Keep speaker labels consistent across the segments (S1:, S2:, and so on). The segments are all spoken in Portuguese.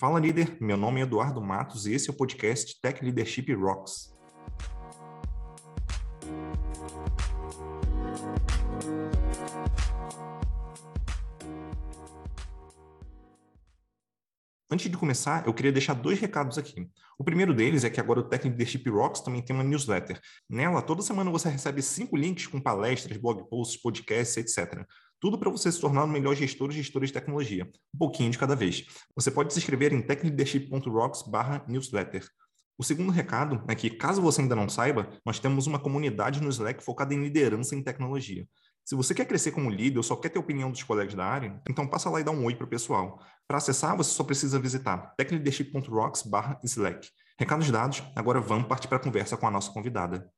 S1: Fala líder, meu nome é Eduardo Matos e esse é o podcast Tech Leadership Rocks. Antes de começar, eu queria deixar dois recados aqui. O primeiro deles é que agora o Tech Leadership Rocks também tem uma newsletter. Nela, toda semana você recebe cinco links com palestras, blog posts, podcasts, etc. Tudo para você se tornar o melhor gestor ou gestora de tecnologia, um pouquinho de cada vez. Você pode se inscrever em techleadership.rocks/newsletter. O segundo recado é que, caso você ainda não saiba, nós temos uma comunidade no Slack focada em liderança em tecnologia. Se você quer crescer como líder ou só quer ter opinião dos colegas da área, então passa lá e dá um oi para o pessoal. Para acessar, você só precisa visitar techleadership.rocks/slack. Recados dados, agora vamos partir para a conversa com a nossa convidada.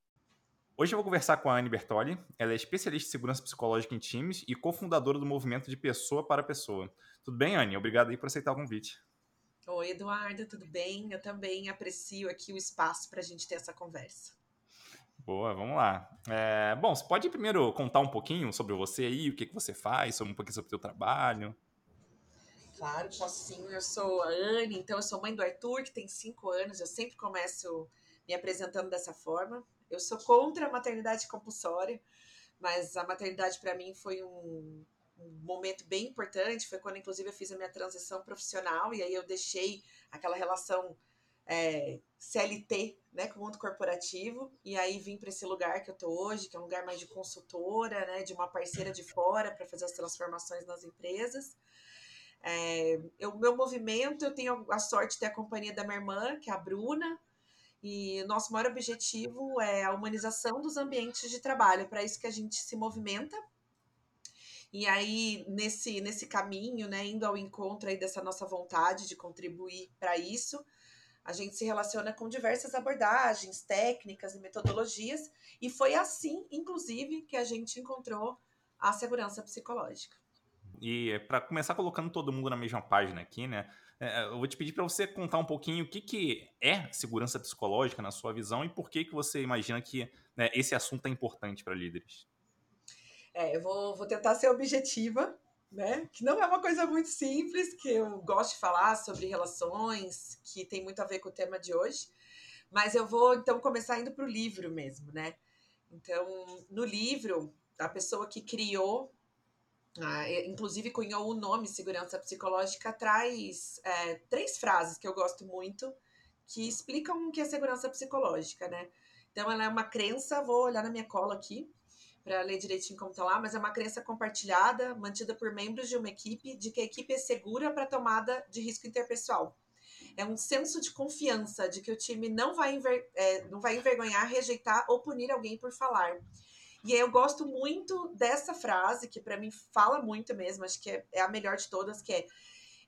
S2: Hoje eu vou conversar com a Anne Bertoli. Ela é especialista em segurança psicológica em times e cofundadora do movimento de pessoa para pessoa. Tudo bem, Anne? Obrigado aí por aceitar o convite.
S3: Oi, Eduardo, tudo bem? Eu também aprecio aqui o espaço para a gente ter essa conversa.
S2: Boa, vamos lá. É, bom, você pode primeiro contar um pouquinho sobre você aí, o que, que você faz, um pouquinho sobre o seu trabalho?
S3: Claro, posso sim. Eu sou a Anne, então eu sou mãe do Arthur, que tem cinco anos. Eu sempre começo me apresentando dessa forma. Eu sou contra a maternidade compulsória, mas a maternidade para mim foi um, um, momento bem importante. Foi quando, inclusive, eu fiz a minha transição profissional e aí eu deixei aquela relação é, CLT, né, com o mundo corporativo, e aí vim para esse lugar que eu tô hoje, que é um lugar mais de consultora, né, de uma parceira de fora para fazer as transformações nas empresas. É, o meu movimento, eu tenho a sorte de ter a companhia da minha irmã, que é a Bruna, e nosso maior objetivo é a humanização dos ambientes de trabalho, para isso que a gente se movimenta. E aí, nesse, nesse caminho, né, indo ao encontro aí dessa nossa vontade de contribuir para isso, a gente se relaciona com diversas abordagens, técnicas e metodologias, e foi assim, inclusive, que a gente encontrou a segurança psicológica.
S2: E para começar colocando todo mundo na mesma página aqui, né? É, eu vou te pedir para você contar um pouquinho o que, que é segurança psicológica na sua visão e por que, que você imagina que né, esse assunto é importante para líderes.
S3: É, eu vou, vou tentar ser objetiva, né? Que não é uma coisa muito simples, que eu gosto de falar sobre relações, que tem muito a ver com o tema de hoje. Mas eu vou então começar indo para o livro mesmo, né? Então, no livro, a pessoa que criou ah, inclusive cunhou o nome segurança psicológica, traz é, três frases que eu gosto muito que explicam o que é segurança psicológica, né? Então, ela é uma crença, vou olhar na minha cola aqui para ler direitinho como está lá, mas é uma crença compartilhada, mantida por membros de uma equipe, de que a equipe é segura para tomada de risco interpessoal. É um senso de confiança de que o time não vai, enver é, não vai envergonhar, rejeitar ou punir alguém por falar e eu gosto muito dessa frase, que para mim fala muito mesmo, acho que é, é a melhor de todas, que é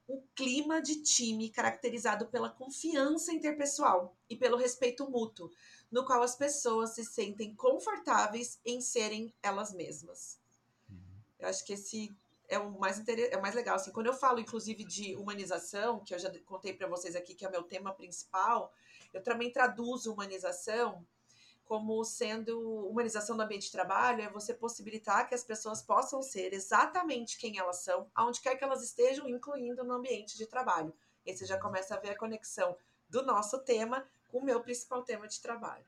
S3: um clima de time caracterizado pela confiança interpessoal e pelo respeito mútuo, no qual as pessoas se sentem confortáveis em serem elas mesmas. Uhum. Eu acho que esse é o mais é o mais legal assim. Quando eu falo inclusive de humanização, que eu já contei para vocês aqui que é o meu tema principal, eu também traduzo humanização como sendo humanização do ambiente de trabalho é você possibilitar que as pessoas possam ser exatamente quem elas são, aonde quer que elas estejam, incluindo no ambiente de trabalho. E você já começa a ver a conexão do nosso tema com o meu principal tema de trabalho.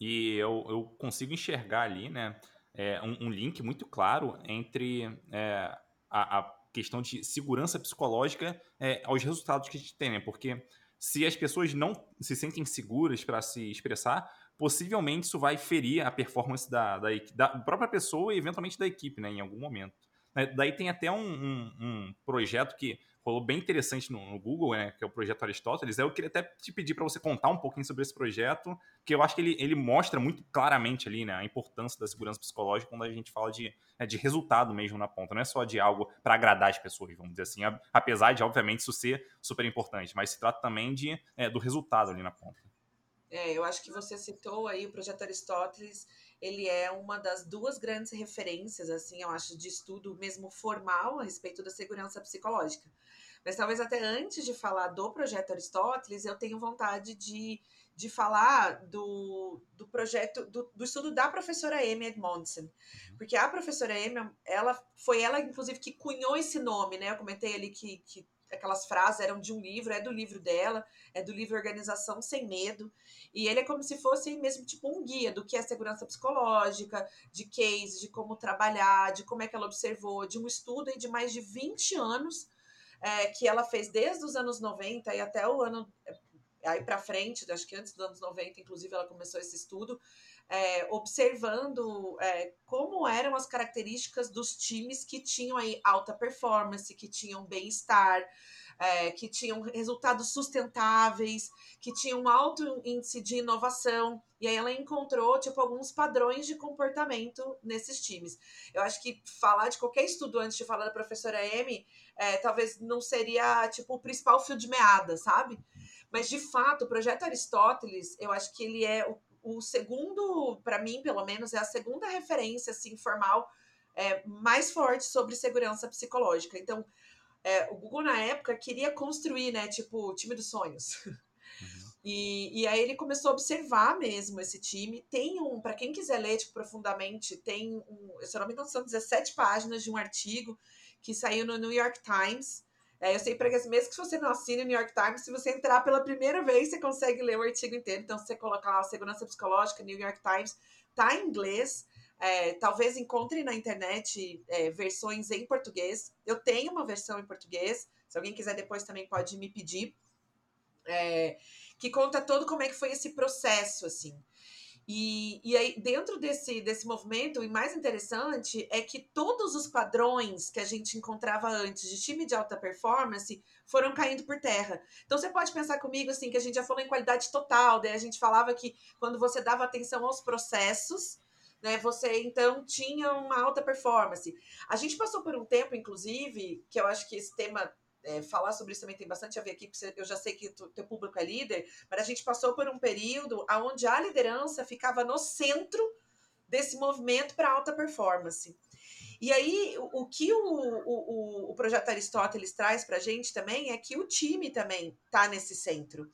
S2: E eu, eu consigo enxergar ali, né, é, um, um, link muito claro entre é, a, a, questão de segurança psicológica é, aos resultados que a gente tem, né? Porque se as pessoas não se sentem seguras para se expressar, possivelmente isso vai ferir a performance da, da, da própria pessoa e eventualmente da equipe, né, em algum momento. Né, daí tem até um, um, um, projeto que rolou bem interessante no, no, Google, né, que é o projeto Aristóteles. Eu queria até te pedir para você contar um pouquinho sobre esse projeto, que eu acho que ele, ele mostra muito claramente ali né, a importância da segurança psicológica quando a gente fala de, né, de resultado mesmo na ponta. Não é só de algo para agradar as pessoas, vamos dizer assim. Apesar de, obviamente, isso ser super importante, mas se trata também de, é, do resultado ali na ponta.
S3: É, eu acho que você citou aí o projeto Aristóteles, ele é uma das duas grandes referências, assim, eu acho, de estudo mesmo formal a respeito da segurança psicológica. Mas talvez até antes de falar do projeto Aristóteles, eu tenho vontade de, de falar do, do projeto, do, do estudo da professora Amy Edmondson. Uhum. Porque a professora Amy, ela foi ela, inclusive, que cunhou esse nome, né? Eu comentei ali que, que aquelas frases eram de um livro, é do livro dela, é do livro Organização Sem Medo. E ele é como se fosse mesmo tipo um guia do que é segurança psicológica, de case, de como trabalhar, de como é que ela observou, de um estudo de mais de 20 anos é, que ela fez desde os anos 90 e até o ano é, aí para frente, acho que antes dos anos 90, inclusive, ela começou esse estudo, é, observando é, como eram as características dos times que tinham aí alta performance, que tinham bem-estar, é, que tinham resultados sustentáveis, que tinham um alto índice de inovação. E aí ela encontrou, tipo, alguns padrões de comportamento nesses times. Eu acho que falar de qualquer estudo antes de falar da professora M, é, talvez não seria, tipo, o principal fio de meada, sabe? Mas, de fato, o projeto Aristóteles, eu acho que ele é o o segundo, para mim, pelo menos, é a segunda referência assim, formal é, mais forte sobre segurança psicológica. Então, é, o Google, na época, queria construir, né, tipo, o time dos sonhos. Uhum. E, e aí ele começou a observar mesmo esse time. Tem um, para quem quiser ler tipo, profundamente, tem um, se eu não me engano, são 17 páginas de um artigo que saiu no New York Times, é, eu sei para que mesmo que você não assine o New York Times, se você entrar pela primeira vez, você consegue ler o artigo inteiro. Então, se você colocar lá segurança psicológica, New York Times, tá em inglês. É, talvez encontre na internet é, versões em português. Eu tenho uma versão em português. Se alguém quiser depois também pode me pedir. É, que conta todo como é que foi esse processo, assim. E, e aí, dentro desse, desse movimento, o mais interessante é que todos os padrões que a gente encontrava antes de time de alta performance foram caindo por terra. Então, você pode pensar comigo, assim, que a gente já falou em qualidade total, daí a gente falava que quando você dava atenção aos processos, né, você então tinha uma alta performance. A gente passou por um tempo, inclusive, que eu acho que esse tema é, falar sobre isso também tem bastante a ver aqui, porque eu já sei que o teu público é líder, mas a gente passou por um período onde a liderança ficava no centro desse movimento para alta performance. E aí, o, que o, o, o, projeto Aristóteles traz para a gente também é que o time também está nesse centro.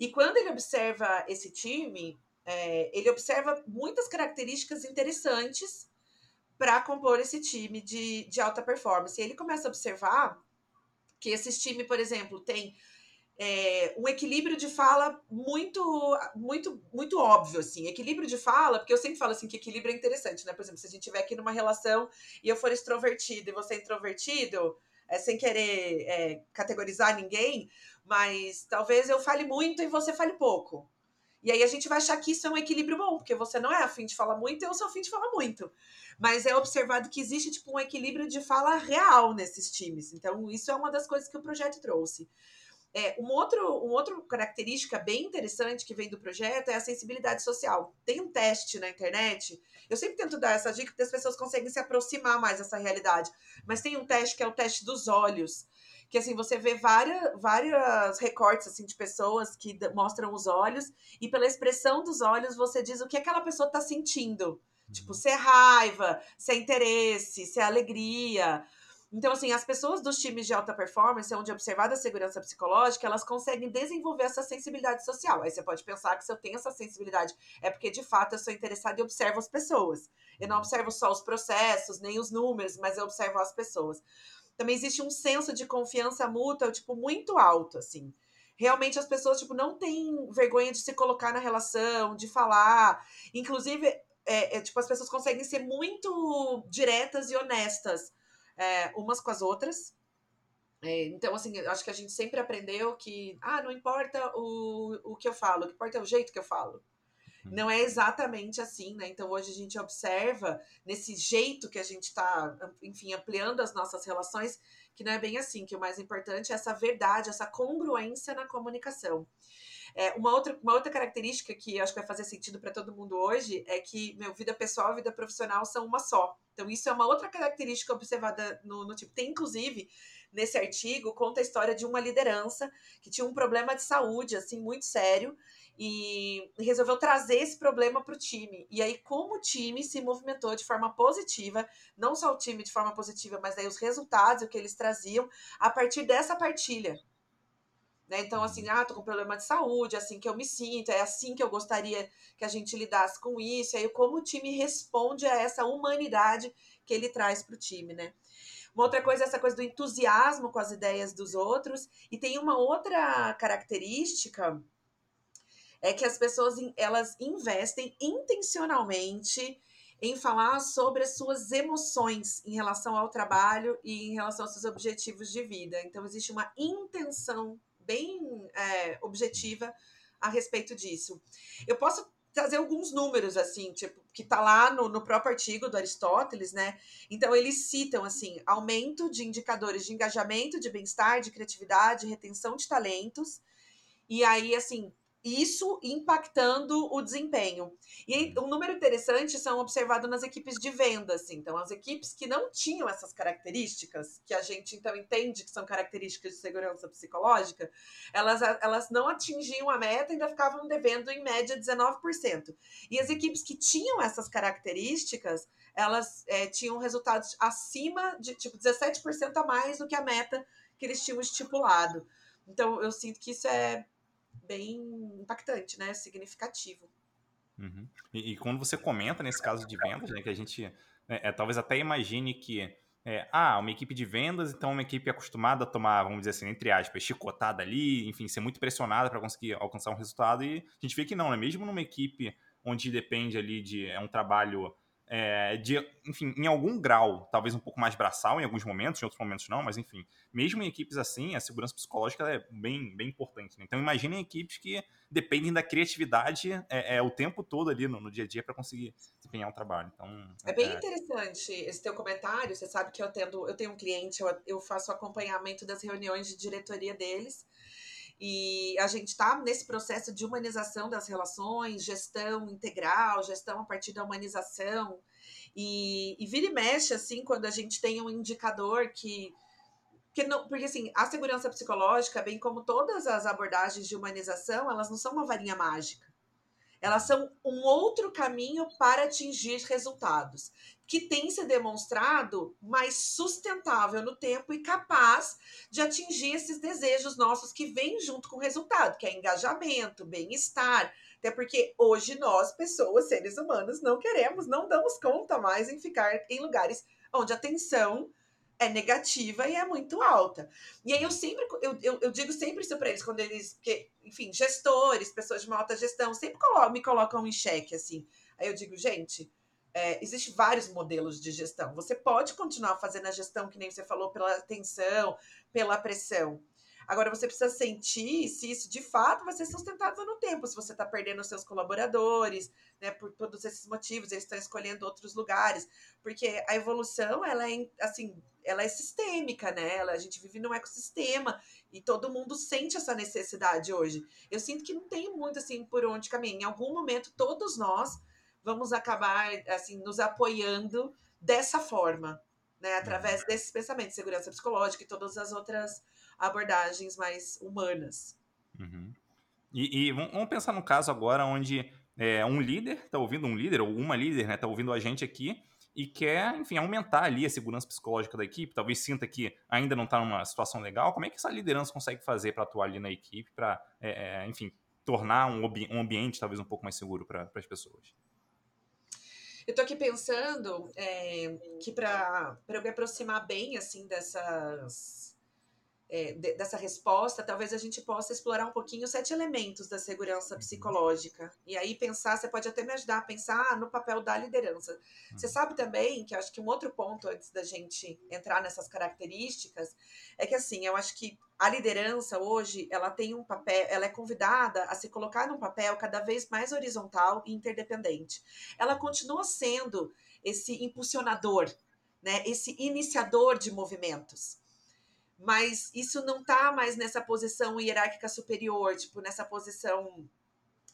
S3: E quando ele observa esse time, é, ele observa muitas características interessantes para compor esse time de, de alta performance. E ele começa a observar que esses times, por exemplo, tem é, um equilíbrio de fala muito, muito, muito óbvio, assim. Equilíbrio de fala, porque eu sempre falo assim que equilíbrio é interessante, né? Por exemplo, se a gente estiver aqui numa relação e eu for extrovertido e você é introvertido, é, sem querer é, categorizar ninguém, mas talvez eu fale muito e você fale pouco. E aí a gente vai achar que isso é um equilíbrio bom, porque você não é afim de falar muito eu sou afim de falar muito. Mas é observado que existe tipo um equilíbrio de fala real nesses times. Então, isso é uma das coisas que o projeto trouxe. É, um outro, uma outra característica bem interessante que vem do projeto é a sensibilidade social. Tem um teste na internet, eu sempre tento dar essa dica porque as pessoas conseguem se aproximar mais dessa realidade, mas tem um teste que é o teste dos olhos que assim você vê várias, várias recortes assim de pessoas que mostram os olhos e pela expressão dos olhos você diz o que aquela pessoa está sentindo. Tipo, uhum. se é raiva, se é interesse, se é alegria. Então, assim, as pessoas dos times de alta performance, onde é observada a segurança psicológica, elas conseguem desenvolver essa sensibilidade social. Aí você pode pensar que se eu tenho essa sensibilidade, é porque de fato eu sou interessada e observo as pessoas. Eu não observo só os processos, nem os números, mas eu observo as pessoas também existe um senso de confiança mútua, tipo, muito alto, assim. Realmente as pessoas, tipo, não têm vergonha de se colocar na relação, de falar. Inclusive, é, é, tipo, as pessoas conseguem ser muito diretas e honestas é, umas com as outras. É, então, assim, acho que a gente sempre aprendeu que, ah, não importa o, o que eu falo, o que importa é o jeito que eu falo. Não é exatamente assim, né? Então hoje a gente observa nesse jeito que a gente está, enfim, ampliando as nossas relações, que não é bem assim, que o mais importante é essa verdade, essa congruência na comunicação. É, uma, outra, uma outra característica que acho que vai fazer sentido para todo mundo hoje é que meu, vida pessoal e vida profissional são uma só. Então, isso é uma outra característica observada no, no tipo. Tem, inclusive, nesse artigo, conta a história de uma liderança que tinha um problema de saúde, assim, muito sério, e resolveu trazer esse problema para o time. E aí, como o time se movimentou de forma positiva, não só o time de forma positiva, mas aí os resultados, o que eles traziam, a partir dessa partilha. Né? Então, assim, ah, tô com problema de saúde, é assim que eu me sinto, é assim que eu gostaria que a gente lidasse com isso. E aí, como o time responde a essa humanidade que ele traz para o time, né? Uma outra coisa é essa coisa do entusiasmo com as ideias dos outros. E tem uma outra característica é que as pessoas elas investem intencionalmente em falar sobre as suas emoções em relação ao trabalho e em relação aos seus objetivos de vida. Então, existe uma intenção bem é, objetiva a respeito disso. Eu posso trazer alguns números, assim, tipo, que tá lá no, no próprio artigo do Aristóteles, né? Então, eles citam, assim, aumento de indicadores de engajamento, de bem-estar, de criatividade, retenção de talentos. E aí, assim, isso impactando o desempenho. E um número interessante são observados nas equipes de vendas. Assim. Então, as equipes que não tinham essas características, que a gente então entende que são características de segurança psicológica, elas, elas não atingiam a meta e ainda ficavam devendo, em média, 19%. E as equipes que tinham essas características, elas é, tinham resultados acima de tipo 17% a mais do que a meta que eles tinham estipulado. Então, eu sinto que isso é bem impactante, né? Significativo.
S2: Uhum. E, e, quando você comenta nesse caso de vendas, né, que a gente é, é, talvez até imagine que é, ah, uma equipe de vendas, então uma equipe acostumada a tomar, vamos dizer assim, entre aspas, chicotada ali, enfim, ser muito pressionada para conseguir alcançar um resultado, e a gente vê que não, né? Mesmo numa equipe onde depende ali de é um trabalho é, de, enfim, em algum grau, talvez um pouco mais braçal em alguns momentos, em outros momentos não, mas enfim, mesmo em equipes assim, a segurança psicológica é bem, bem importante. Né? Então, imaginem equipes que dependem da criatividade é, é o tempo todo ali no, no dia a dia para conseguir desempenhar um trabalho. Então,
S3: é bem é interessante esse teu comentário. Você sabe que eu, tendo, eu tenho um cliente, eu, eu faço acompanhamento das reuniões de diretoria deles. E a gente está nesse processo de humanização das relações, gestão integral, gestão a partir da humanização. E, e vira e mexe, assim, quando a gente tem um indicador que. que não, porque, assim, a segurança psicológica, bem como todas as abordagens de humanização, elas não são uma varinha mágica. Elas são um outro caminho para atingir resultados, que tem se demonstrado mais sustentável no tempo e capaz de atingir esses desejos nossos que vêm junto com o resultado, que é engajamento, bem-estar. Até porque hoje nós, pessoas, seres humanos, não queremos, não damos conta mais em ficar em lugares onde a tensão é negativa e é muito alta. E aí eu sempre, eu, eu, eu digo sempre isso para eles, quando eles, porque, enfim, gestores, pessoas de uma alta gestão, sempre me colocam em xeque, assim. Aí eu digo, gente, é, Existem vários modelos de gestão. Você pode continuar fazendo a gestão, que nem você falou, pela atenção, pela pressão. Agora, você precisa sentir se isso de fato vai ser sustentado no tempo, se você está perdendo os seus colaboradores, né, por todos esses motivos, eles estão escolhendo outros lugares, porque a evolução, ela é, assim, ela é sistêmica, né, ela, a gente vive num ecossistema e todo mundo sente essa necessidade hoje. Eu sinto que não tem muito, assim, por onde caminhar. Em algum momento, todos nós vamos acabar, assim, nos apoiando dessa forma, né, através uhum. desses pensamentos, segurança psicológica e todas as outras abordagens mais humanas.
S2: Uhum. E, e, vamos pensar no caso agora onde é, um líder está ouvindo, um líder ou uma líder está né, tá ouvindo a gente aqui e quer, enfim, aumentar ali a segurança psicológica da equipe, talvez sinta que ainda não está numa situação legal. Como é que essa liderança consegue fazer para atuar ali na equipe, para, é, é, enfim, tornar um, um, ambiente talvez um pouco mais seguro para as pessoas?
S3: Eu estou aqui pensando é, que para eu me aproximar bem assim dessas é, de, dessa resposta, talvez a gente possa explorar um pouquinho os sete elementos da segurança uhum. psicológica. E aí pensar, você pode até me ajudar a pensar no papel da liderança. Você uhum. sabe também que eu acho que um outro ponto antes da gente entrar nessas características é que assim, eu acho que a liderança hoje, ela tem um papel, ela é convidada a se colocar num papel cada vez mais horizontal e interdependente. Ela continua sendo esse impulsionador, né, esse iniciador de movimentos mas isso não está mais nessa posição hierárquica superior, tipo, nessa posição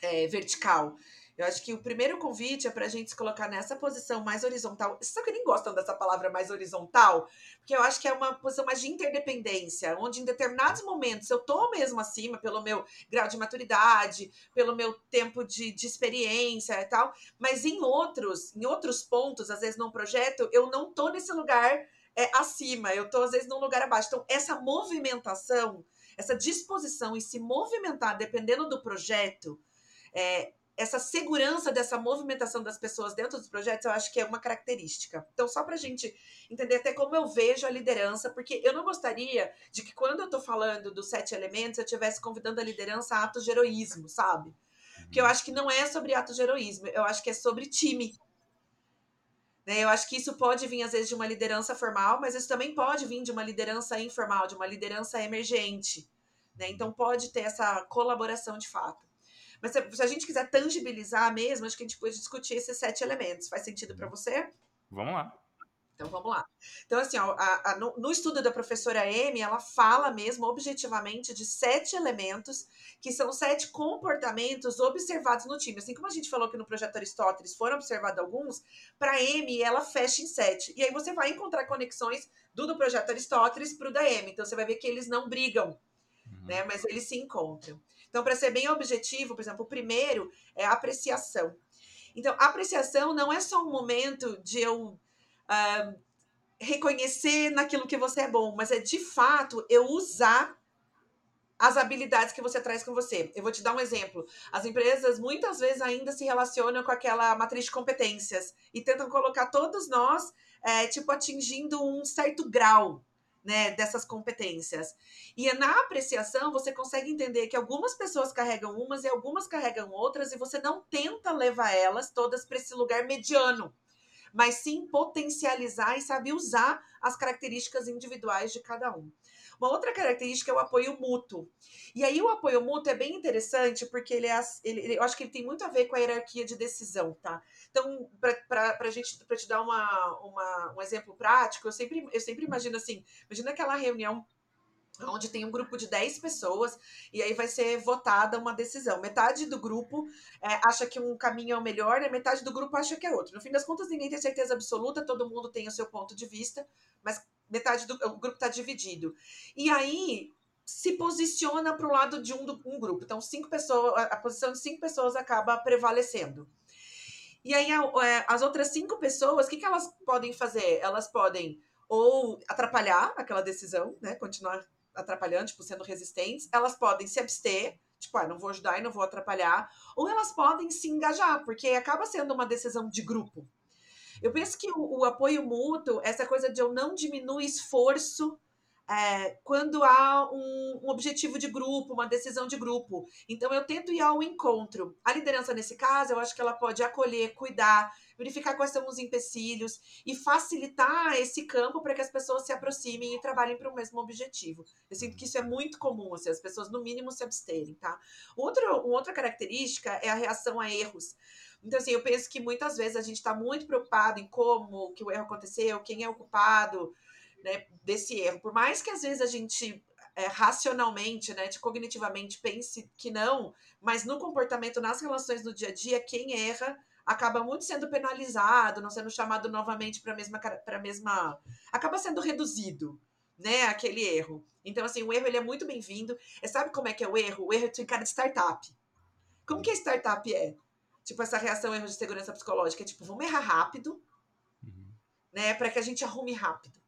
S3: é, vertical. Eu acho que o primeiro convite é para a gente se colocar nessa posição mais horizontal. Você sabe que nem gostam dessa palavra mais horizontal? Porque eu acho que é uma posição mais de interdependência, onde em determinados momentos eu estou mesmo acima pelo meu grau de maturidade, pelo meu tempo de, de experiência e tal, mas em outros, em outros pontos, às vezes num projeto, eu não estou nesse lugar é, acima, eu estou às vezes num lugar abaixo. Então, essa movimentação, essa disposição em se movimentar, dependendo do projeto, é, essa segurança dessa movimentação das pessoas dentro dos projetos, eu acho que é uma característica. Então, só para a gente entender até como eu vejo a liderança, porque eu não gostaria de que quando eu estou falando dos sete elementos, eu estivesse convidando a liderança a atos de heroísmo, sabe? Porque eu acho que não é sobre atos de heroísmo, eu acho que é sobre time. Né? Eu acho que isso pode vir, às vezes, de uma liderança formal, mas isso também pode vir de uma liderança informal, de uma liderança emergente. Né? Então, pode ter essa colaboração de fato. Mas se, se a gente quiser tangibilizar mesmo, acho que a gente pode discutir esses sete elementos. Faz sentido para você?
S2: Vamos lá.
S3: Então vamos lá. Então, assim, a, a, no, no, estudo da professora Amy, ela fala mesmo objetivamente de sete elementos, que são sete comportamentos observados no time. Assim como a gente falou que no projeto Aristóteles foram observados alguns, para Amy ela fecha em sete. E aí você vai encontrar conexões do, do projeto Aristóteles para o da Amy. Então você vai ver que eles não brigam, uhum. né? Mas eles se encontram. Então, para ser bem objetivo, por exemplo, o primeiro é a apreciação. Então, a apreciação não é só um momento de eu uh, reconhecer naquilo que você é bom, mas é de fato eu usar as habilidades que você traz com você. Eu vou te dar um exemplo. As empresas muitas vezes ainda se relacionam com aquela matriz de competências e tentam colocar todos nós, é, tipo, atingindo um certo grau né, dessas competências. E na apreciação você consegue entender que algumas pessoas carregam umas e algumas carregam outras, e você não tenta levar elas todas para esse lugar mediano, mas sim potencializar e saber usar as características individuais de cada um. Uma outra característica é o apoio mútuo. E aí o apoio mútuo é bem interessante porque ele é, ele, eu acho que ele tem muito a ver com a hierarquia de decisão, tá? Então, para gente, para te dar uma, uma, um exemplo prático, eu sempre, eu sempre imagino assim, imagina aquela reunião onde tem um grupo de 10 pessoas e aí vai ser votada uma decisão. Metade do grupo é, acha que um caminho é o melhor e metade do grupo acha que é outro. No fim das contas, ninguém tem certeza absoluta, todo mundo tem o seu ponto de vista, mas metade do grupo está dividido. E aí se posiciona para o lado de um, do, um grupo. Então, cinco pessoas, a posição de cinco pessoas acaba prevalecendo. E aí, é, as outras cinco pessoas, o que, que elas podem fazer? Elas podem ou atrapalhar aquela decisão, né? Continuar atrapalhando, tipo, sendo resistentes. Elas podem se abster, tipo, ah, não vou ajudar e não vou atrapalhar. Ou elas podem se engajar, porque acaba sendo uma decisão de grupo. Eu penso que o, o apoio mútuo, essa coisa de eu não diminuir esforço é, quando há um, um, objetivo de grupo, uma decisão de grupo. Então, eu tento ir ao encontro. A liderança, nesse caso, eu acho que ela pode acolher, cuidar, verificar quais são os empecilhos e facilitar esse campo para que as pessoas se aproximem e trabalhem para o mesmo objetivo. Eu sinto que isso é muito comum, assim, as pessoas, no mínimo, se absterem, tá? Outro, uma outra característica é a reação a erros. Então, assim, eu penso que muitas vezes a gente está muito preocupado em como que o erro aconteceu, quem é o culpado né, desse erro. Por mais que às vezes a gente é, racionalmente, né, de cognitivamente pense que não, mas no comportamento, nas relações do dia a dia, quem erra acaba muito sendo penalizado, não sendo chamado novamente para a mesma para mesma acaba sendo reduzido, né, aquele erro. Então assim, o erro ele é muito bem-vindo. E sabe como é que é o erro? O erro tem cara de startup. Como que a startup é? Tipo, essa reação erro de segurança psicológica, é tipo, vamos errar rápido, uhum. né, para que a gente arrume rápido.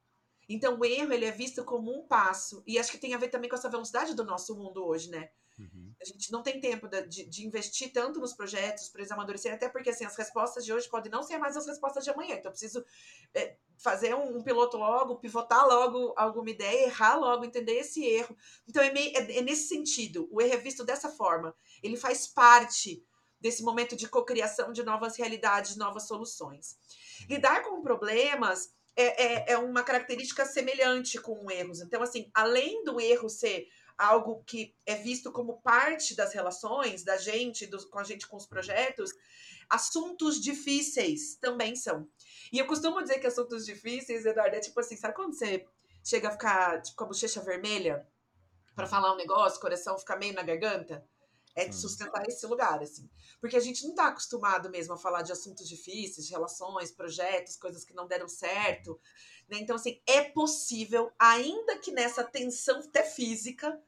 S3: Então, o erro, ele é visto como um passo, e acho que tem a ver também com essa velocidade do nosso mundo hoje, né? Uhum. A gente não tem tempo de, de, investir tanto nos projetos para eles amadurecerem, até porque assim, as respostas de hoje podem não ser mais as respostas de amanhã. Então, eu preciso é, fazer um, um, piloto logo, pivotar logo alguma ideia, errar logo, entender esse erro. Então, é, meio, é, é nesse sentido. O erro é visto dessa forma. Ele faz parte desse momento de cocriação de novas realidades, novas soluções. Lidar com problemas é, é, é uma característica semelhante com erros. Então, assim, além do erro ser algo que é visto como parte das relações da gente, com a gente com os projetos, assuntos difíceis também são. E eu costumo dizer que assuntos difíceis, Eduardo, é tipo assim, sabe quando você chega a ficar tipo, com a bochecha vermelha para falar um negócio, o coração fica meio na garganta? É hum. sustentar esse lugar, assim. Porque a gente não está acostumado mesmo a falar de assuntos difíceis, de relações, projetos, coisas que não deram certo. Né? Então, assim, é possível, ainda que nessa tensão até física,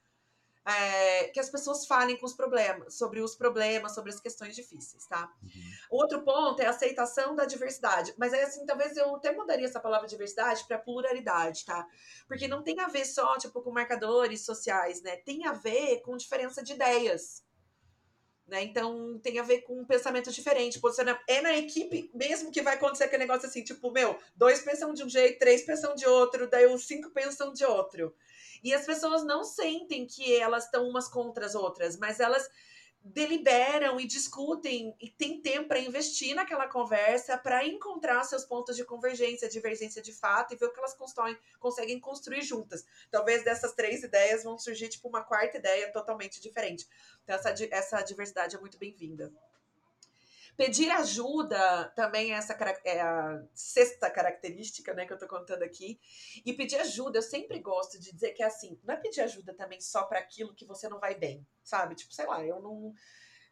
S3: é, que as pessoas falem com os problemas, sobre os problemas, sobre as questões difíceis, tá? Uhum. Outro ponto é a aceitação da diversidade. Mas aí, assim, talvez eu até mudaria essa palavra diversidade para pluralidade, tá? Porque não tem a ver só, tipo, com marcadores sociais, né? Tem a ver com diferença de ideias Né? Então tem a ver com um pensamento diferente. É na equipe mesmo que vai acontecer aquele negócio assim, tipo, meu, dois pensam de um jeito, três pensam de outro, daí os cinco pensam de outro. E as pessoas não sentem que elas estão umas contra as outras, mas elas deliberam e discutem e tem tempo para investir naquela conversa para encontrar seus pontos de convergência, divergência de fato e ver o que elas constroem, conseguem construir juntas. Talvez dessas três ideias vão surgir tipo uma quarta ideia totalmente diferente. Então essa, essa diversidade é muito bem-vinda. Pedir ajuda também é, essa, é a sexta característica né, que eu estou contando aqui. E pedir ajuda, eu sempre gosto de dizer que é assim, não é pedir ajuda também só para aquilo que você não vai bem, sabe? Tipo, sei lá, eu não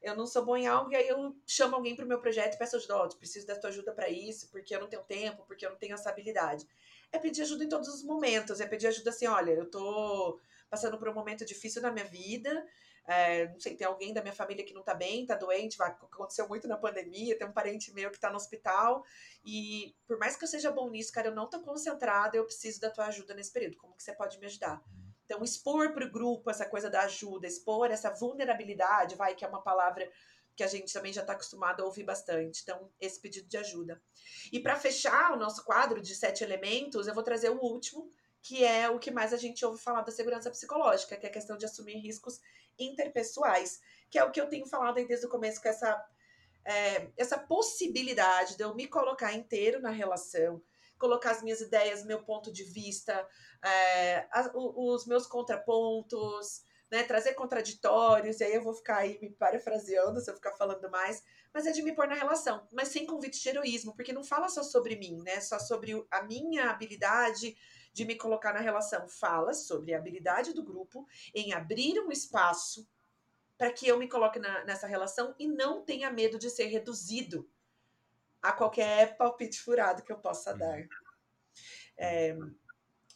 S3: eu não sou bom em algo e aí eu chamo alguém para o meu projeto e peço ajuda, oh, preciso da tua ajuda para isso, porque eu não tenho tempo, porque eu não tenho essa habilidade. É pedir ajuda em todos os momentos, é pedir ajuda assim, olha, eu tô passando por um momento difícil na minha vida, é, não sei, tem alguém da minha família que não tá bem, tá doente, vai, aconteceu muito na pandemia, tem um parente meu que tá no hospital, e por mais que eu seja bom nisso, cara, eu não tô concentrada, eu preciso da tua ajuda nesse período, como que você pode me ajudar? Então, expor para o grupo essa coisa da ajuda, expor essa vulnerabilidade, vai, que é uma palavra que a gente também já está acostumado a ouvir bastante. Então, esse pedido de ajuda. E para fechar o nosso quadro de sete elementos, eu vou trazer o último, que é o que mais a gente ouve falar da segurança psicológica, que é a questão de assumir riscos interpessoais, que é o que eu tenho falado aí desde o começo com essa, é, essa possibilidade de eu me colocar inteiro na relação, colocar as minhas ideias, meu ponto de vista, é, os meus contrapontos, né, trazer contraditórios, e aí eu vou ficar aí me parafraseando se eu ficar falando mais, mas é de me pôr na relação, mas sem convite de heroísmo, porque não fala só sobre mim, né, só sobre a minha habilidade de me colocar na relação. Fala sobre a habilidade do grupo em abrir um espaço para que eu me coloque na, nessa relação e não tenha medo de ser reduzido a qualquer palpite furado que eu possa uhum. dar. É,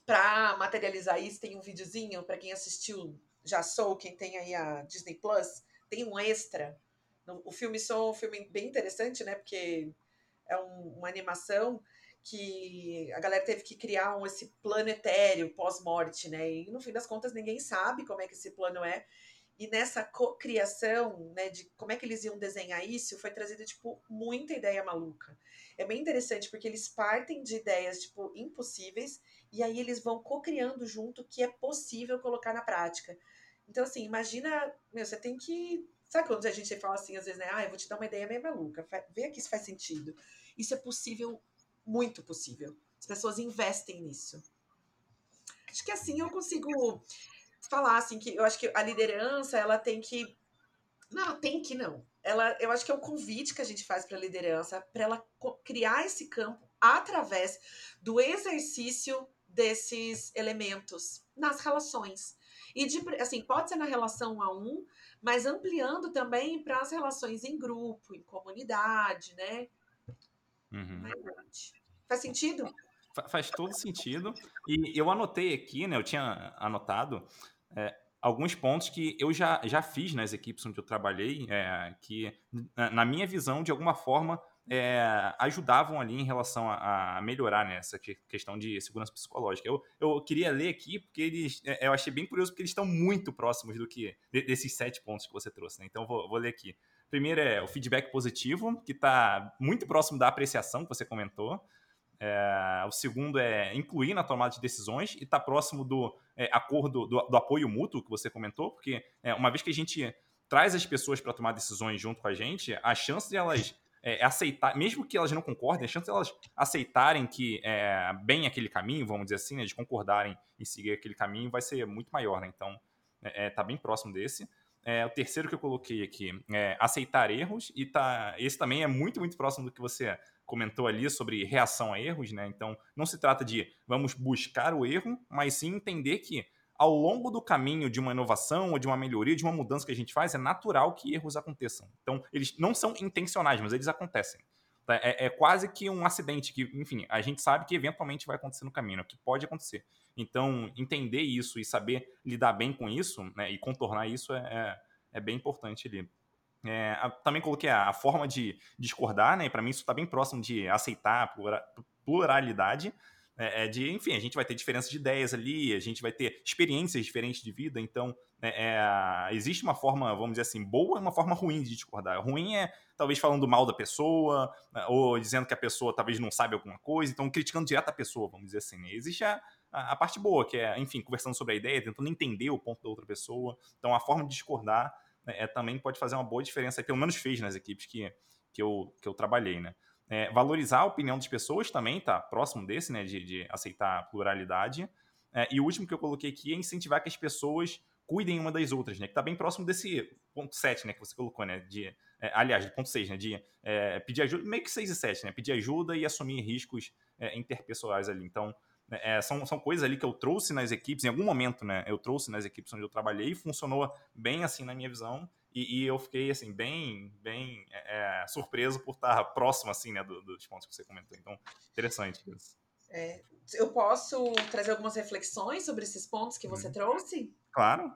S3: para materializar isso, tem um videozinho para quem assistiu Já Sou, quem tem aí a Disney Plus, tem um extra. O filme Sou é um filme bem interessante, né? Porque é um, uma animação que a galera teve que criar um, esse plano etéreo pós-morte, né? E no fim das contas ninguém sabe como é que esse plano é. E nessa criação, né, de como é que eles iam desenhar isso, foi trazida tipo muita ideia maluca. É bem interessante porque eles partem de ideias tipo impossíveis e aí eles vão co-criando junto o que é possível colocar na prática. Então assim, imagina, meu, você tem que Sabe quando a gente fala assim, às vezes, né? Ah, eu vou te dar uma ideia meio maluca, vê aqui se faz sentido. Isso é possível muito possível. As pessoas investem nisso. Acho que assim eu consigo falar assim que eu acho que a liderança ela tem que não tem que não. Ela, eu acho que é o convite que a gente faz para a liderança para ela criar esse campo através do exercício desses elementos nas relações. E de, assim, pode ser na relação um a um, mas ampliando também para as relações em grupo, em comunidade, né?
S2: Uhum.
S3: Faz sentido?
S2: Faz todo sentido. E eu anotei aqui, né? Eu tinha anotado é, alguns pontos que eu já, já fiz nas equipes onde eu trabalhei, é, que, na minha visão, de alguma forma, é, ajudavam ali em relação a, a, melhorar né, essa questão de segurança psicológica. Eu, eu queria ler aqui porque eles, é, eu achei bem curioso porque eles estão muito próximos do que desses sete pontos que você trouxe. Né? Então vou, vou ler aqui. Primeiro é o feedback positivo, que está muito próximo da apreciação que você comentou. É, o segundo é incluir na tomada de decisões e está próximo do é, acordo, do, do, apoio mútuo que você comentou, porque é, uma vez que a gente traz as pessoas para tomar decisões junto com a gente, a chance de elas é, aceitar, mesmo que elas não concordem, a chance de elas aceitarem que é bem aquele caminho, vamos dizer assim, né, de concordarem em seguir aquele caminho, vai ser muito maior, né? Então, é, é tá bem próximo desse. É, o terceiro que eu coloquei aqui é aceitar erros, e tá, esse também é muito, muito próximo do que você comentou ali sobre reação a erros, né? Então, não se trata de vamos buscar o erro, mas sim entender que ao longo do caminho de uma inovação ou de uma melhoria, de uma mudança que a gente faz, é natural que erros aconteçam. Então, eles não são intencionais, mas eles acontecem. Tá? É, é, quase que um acidente que, enfim, a gente sabe que eventualmente vai acontecer no caminho, que pode acontecer. Então, entender isso e saber lidar bem com isso né, e contornar isso é, é, é bem importante ali. É, também coloquei a, a, forma de discordar, né? Para mim isso está bem próximo de aceitar a pluralidade. É, é, de, enfim, a gente vai ter diferenças de ideias ali, a gente vai ter experiências diferentes de vida, então é, é, existe uma forma, vamos dizer assim, boa e uma forma ruim de discordar. Ruim é talvez falando mal da pessoa, né, ou dizendo que a pessoa talvez não sabe alguma coisa, então criticando direto a pessoa, vamos dizer assim. Né? Existe a, a, parte boa, que é, enfim, conversando sobre a ideia, tentando entender o ponto da outra pessoa. Então a forma de discordar né, é, também pode fazer uma boa diferença, pelo menos fez nas equipes que, que, eu, que eu trabalhei, né? É, valorizar a opinião das pessoas também, tá próximo desse, né, de, de aceitar a pluralidade. É, e o último que eu coloquei aqui é incentivar que as pessoas cuidem uma das outras, né? Que está bem próximo desse ponto 7, né? Que você colocou, né? De, é, aliás, do ponto 6, né? De é, pedir ajuda, meio que 6 e 7, né? Pedir ajuda e assumir riscos é, interpessoais ali. Então, é, são, são coisas ali que eu trouxe nas equipes, em algum momento, né? Eu trouxe nas equipes onde eu trabalhei e funcionou bem assim na minha visão. E, e eu fiquei, assim, bem, bem é, é, surpreso por estar próximo, assim, né? Do, dos pontos que você comentou. Então, interessante isso.
S3: É, eu posso trazer algumas reflexões sobre esses pontos que você hum. trouxe?
S2: Claro.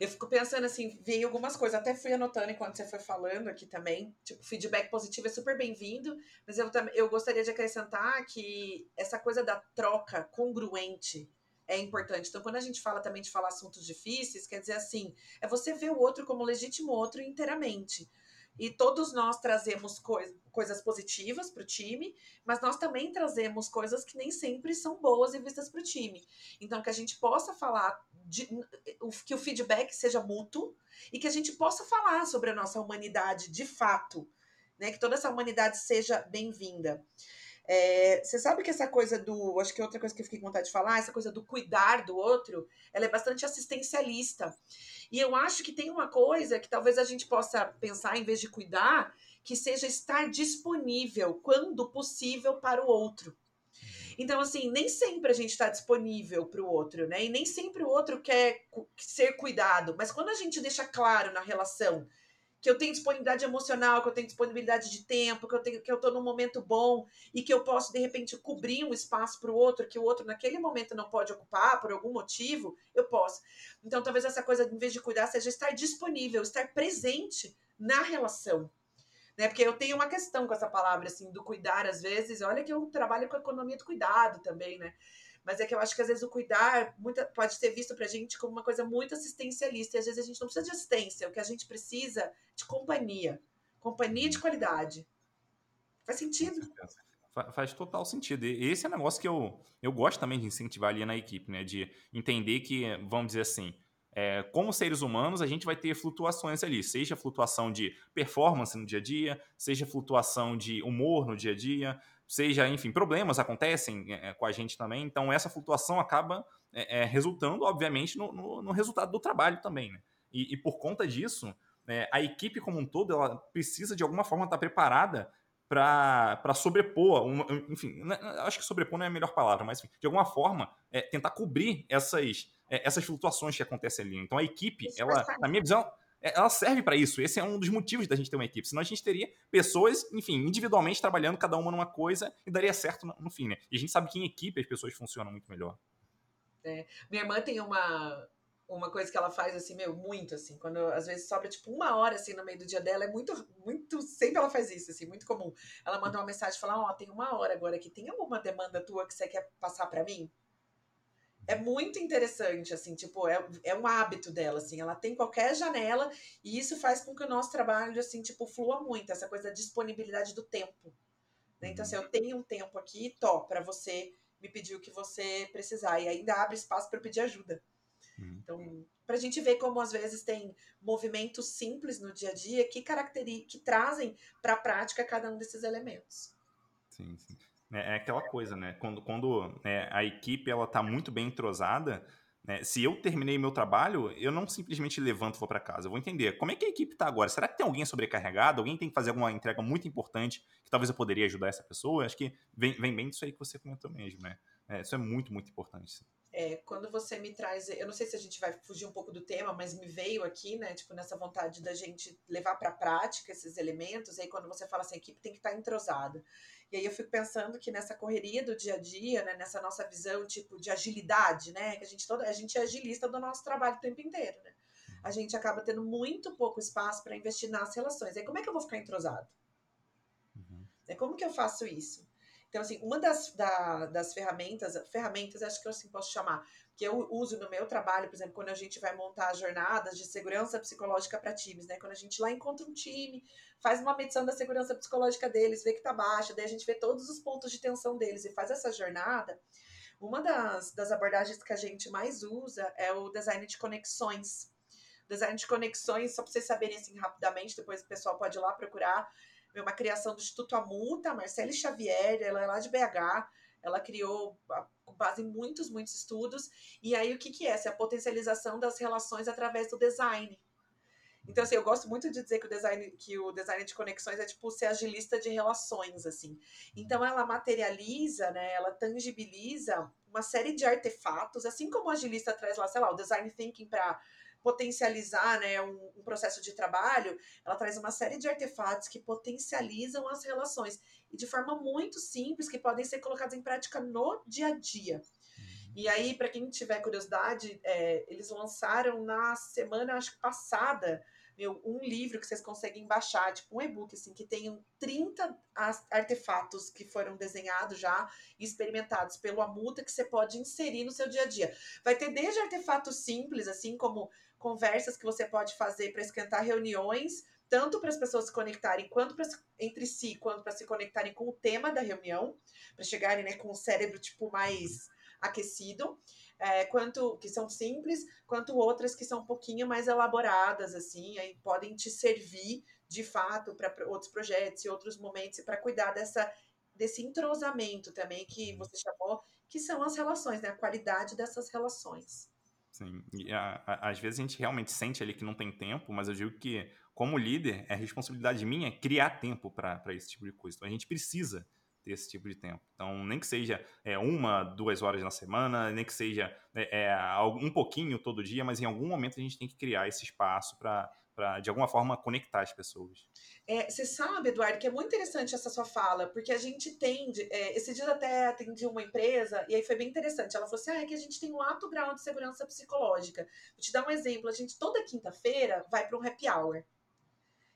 S3: Eu fico pensando assim, veio algumas coisas, até fui anotando enquanto você foi falando aqui também. Tipo, feedback positivo é super bem-vindo, mas eu, eu gostaria de acrescentar que essa coisa da troca congruente é importante. Então, quando a gente fala também de falar assuntos difíceis, quer dizer assim, é você ver o outro como legítimo outro inteiramente. E todos nós trazemos coisa, coisas positivas para o time, mas nós também trazemos coisas que nem sempre são boas e vistas para o time. Então, que a gente possa falar, de, que o feedback seja mútuo e que a gente possa falar sobre a nossa humanidade de fato, né? Que toda essa humanidade seja bem-vinda. É, você sabe que essa coisa do. Acho que outra coisa que eu fiquei com vontade de falar, essa coisa do cuidar do outro, ela é bastante assistencialista. E eu acho que tem uma coisa que talvez a gente possa pensar, em vez de cuidar, que seja estar disponível quando possível para o outro. Então, assim, nem sempre a gente está disponível para o outro, né? E nem sempre o outro quer ser cuidado. Mas quando a gente deixa claro na relação que eu tenho disponibilidade emocional, que eu tenho disponibilidade de tempo, que eu tenho que eu tô num momento bom e que eu posso de repente cobrir um espaço para o outro que o outro naquele momento não pode ocupar por algum motivo, eu posso. Então talvez essa coisa em vez de cuidar seja estar disponível, estar presente na relação. Né? Porque eu tenho uma questão com essa palavra assim do cuidar às vezes. Olha que eu trabalho com a economia do cuidado também, né? Mas é que eu acho que às vezes o cuidar muita, pode ser visto pra gente como uma coisa muito assistencialista. E às vezes a gente não precisa de assistência, o que a gente precisa de companhia. Companhia de qualidade. Faz sentido?
S2: Faz total sentido. E esse é um negócio que eu, eu gosto também de incentivar ali na equipe, né? De entender que, vamos dizer assim, é, como seres humanos, a gente vai ter flutuações ali, seja flutuação de performance no dia a dia, seja flutuação de humor no dia a dia, seja, enfim, problemas acontecem é, com a gente também, então essa flutuação acaba é, resultando, obviamente, no, no, no, resultado do trabalho também, né? E, e por conta disso, é, a equipe como um todo, ela precisa de alguma forma estar preparada para sobrepor, uma, enfim, né, acho que sobrepor não é a melhor palavra, mas enfim, de alguma forma é, tentar cobrir essas, essas flutuações que acontecem ali. Então a equipe, ela, na minha visão, ela serve para isso. Esse é um dos motivos da gente ter uma equipe. Senão a gente teria pessoas, enfim, individualmente trabalhando cada uma numa coisa e daria certo no, no fim, né? E a gente sabe que em equipe as pessoas funcionam muito melhor.
S3: É. Minha irmã tem uma, uma coisa que ela faz assim, meu, muito assim, quando às vezes sobra tipo uma hora assim no meio do dia dela, é muito, muito, sempre ela faz isso, assim, muito comum. Ela manda uma mensagem e fala: Ó, oh, tem uma hora agora aqui, tem alguma demanda tua que você quer passar para mim? É muito interessante, assim, tipo, é, é um hábito dela, assim, ela tem qualquer janela e isso faz com que o nosso trabalho, assim, tipo, flua muito, essa coisa da disponibilidade do tempo. Né? Então, assim, uhum. eu tenho um tempo aqui, tô, para você me pedir o que você precisar, e ainda abre espaço para pedir ajuda. Uhum. Então, para a gente ver como às vezes tem movimentos simples no dia a dia que que trazem para a prática cada um desses elementos.
S2: Sim, sim. É, é aquela coisa, né? Quando, quando é, a equipe ela tá muito bem entrosada, né? se eu terminei meu trabalho, eu não simplesmente levanto e vou para casa. Eu vou entender como é que a equipe está agora. Será que tem alguém sobrecarregado? Alguém tem que fazer alguma entrega muito importante que talvez eu poderia ajudar essa pessoa? Acho que vem, vem bem disso aí que você comentou mesmo, né? É, isso é muito, muito importante.
S3: É, quando você me traz, eu não sei se a gente vai fugir um pouco do tema, mas me veio aqui, né, tipo, nessa vontade da gente levar para prática esses elementos, aí quando você fala assim, a equipe tem que estar tá entrosada. E aí eu fico pensando que nessa correria do dia a dia, né, nessa nossa visão tipo de agilidade, né, que a gente toda a gente é agilista do nosso trabalho o tempo inteiro, né? A gente acaba tendo muito pouco espaço para investir nas relações. Aí como é que eu vou ficar entrosado? Uhum. É como que eu faço isso? Então, assim, uma das, da, das ferramentas, ferramentas, acho que eu assim posso chamar, que eu uso no meu trabalho, por exemplo, quando a gente vai montar jornadas de segurança psicológica para times, né? Quando a gente lá encontra um time, faz uma medição da segurança psicológica deles, vê que tá baixa, daí a gente vê todos os pontos de tensão deles e faz essa jornada. Uma das, das abordagens que a gente mais usa é o design de conexões. Design de conexões, só para vocês saberem assim rapidamente, depois o pessoal pode ir lá procurar. É uma criação do Instituto Amuta, Marcele Xavier, ela é lá de BH ela criou com base em muitos, muitos estudos. E aí, o que, que é? Essa é a potencialização das relações através do design. Então, assim, eu gosto muito de dizer que o design, que o design de conexões é tipo ser agilista de relações, assim. Então, ela materializa, né? Ela tangibiliza uma série de artefatos, assim como o agilista traz lá, sei lá, o design thinking para potencializar né, um, um, processo de trabalho, ela traz uma série de artefatos que potencializam as relações e de forma muito simples que podem ser colocados em prática no dia a dia. E aí, para quem tiver curiosidade, é, eles lançaram na semana, acho que passada, meu, um livro que vocês conseguem baixar, tipo um e-book, assim, que tem 30 artefatos que foram desenhados já e experimentados pelo Amuta que você pode inserir no seu dia a dia. Vai ter desde artefatos simples, assim como conversas que você pode fazer para esquentar reuniões, tanto para as pessoas se conectarem quanto pra, entre si, quanto para se conectarem com o tema da reunião, para chegarem né, com o cérebro tipo mais aquecido, é, quanto que são simples, quanto outras que são um pouquinho mais elaboradas, assim, aí podem te servir de fato para outros projetos e outros momentos e para cuidar dessa desse entrosamento também que uhum. você chamou, que são as relações, né? A qualidade dessas relações.
S2: Sim, e a, a, às vezes a gente realmente sente ali que não tem tempo, mas eu digo que, como líder, é responsabilidade minha criar tempo para esse tipo de coisa. Então a gente precisa ter esse tipo de tempo. Então, nem que seja é, uma, duas horas na semana, nem que seja é, é, um pouquinho todo dia, mas em algum momento a gente tem que criar esse espaço para para de alguma forma conectar as pessoas.
S3: É, você sabe, Eduardo, que é muito interessante essa sua fala, porque a gente tende. É, esse dia até atendi uma empresa, e aí foi bem interessante. Ela falou assim: ah, é que a gente tem um alto grau de segurança psicológica. Vou te dar um exemplo: a gente toda quinta-feira vai para um happy hour.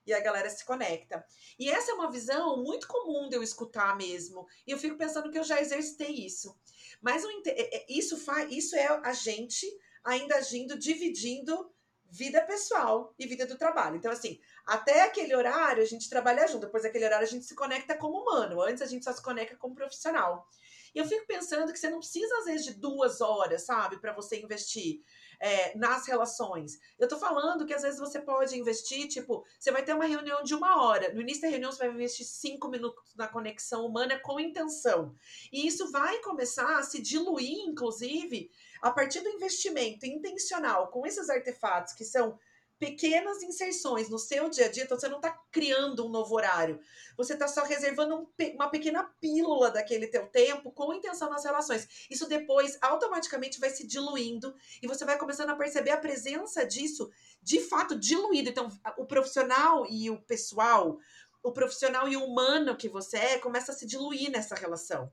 S3: E a galera se conecta. E essa é uma visão muito comum de eu escutar mesmo. E eu fico pensando que eu já exercitei isso. Mas é, é, isso, faz, isso é a gente ainda agindo, dividindo vida pessoal e vida do trabalho. Então, assim, até aquele horário a gente trabalha junto, depois daquele horário a gente se conecta como humano, antes a gente só se conecta como profissional. E eu fico pensando que você não precisa, às vezes, de duas horas, sabe, para você investir é, nas relações. Eu tô falando que às vezes você pode investir, tipo, você vai ter uma reunião de uma hora. No início da reunião, você vai investir cinco minutos na conexão humana com intenção. E isso vai começar a se diluir, inclusive, a partir do investimento intencional com esses artefatos que são pequenas inserções no seu dia a dia, então você não está criando um novo horário, você está só reservando um, uma pequena pílula daquele teu tempo com intenção nas relações. Isso depois automaticamente vai se diluindo e você vai começando a perceber a presença disso de fato diluído. Então, o profissional e o pessoal, o profissional e o humano que você é, começa a se diluir nessa relação.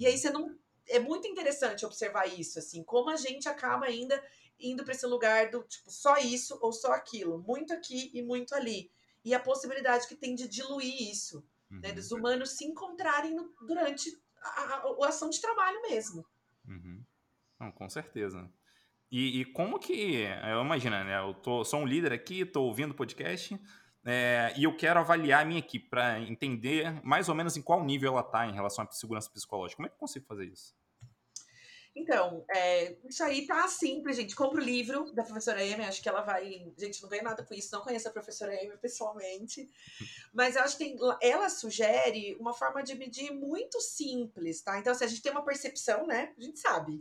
S3: E aí você não é muito interessante observar isso, assim, como a gente acaba ainda indo para esse lugar do tipo só isso ou só aquilo, muito aqui e muito ali. E a possibilidade que tem de diluir isso, né, uhum. né, dos humanos se encontrarem no, durante a, a, a, ação de trabalho mesmo.
S2: Uhum. Não, com certeza. E, e, como que, eu imagino, né, eu tô, sou um líder aqui, estou ouvindo o podcast, é, e eu quero avaliar a minha equipe para entender mais ou menos em qual nível ela está em relação à segurança psicológica. Como é que eu consigo fazer isso?
S3: Então, é, isso aí tá simples, gente. Compra o livro da professora Amy, acho que ela vai. Gente, não ganha nada com isso, não conheço a professora Amy pessoalmente. Mas eu acho que tem, ela sugere uma forma de medir muito simples, tá? Então, se assim, a gente tem uma percepção, né? A gente sabe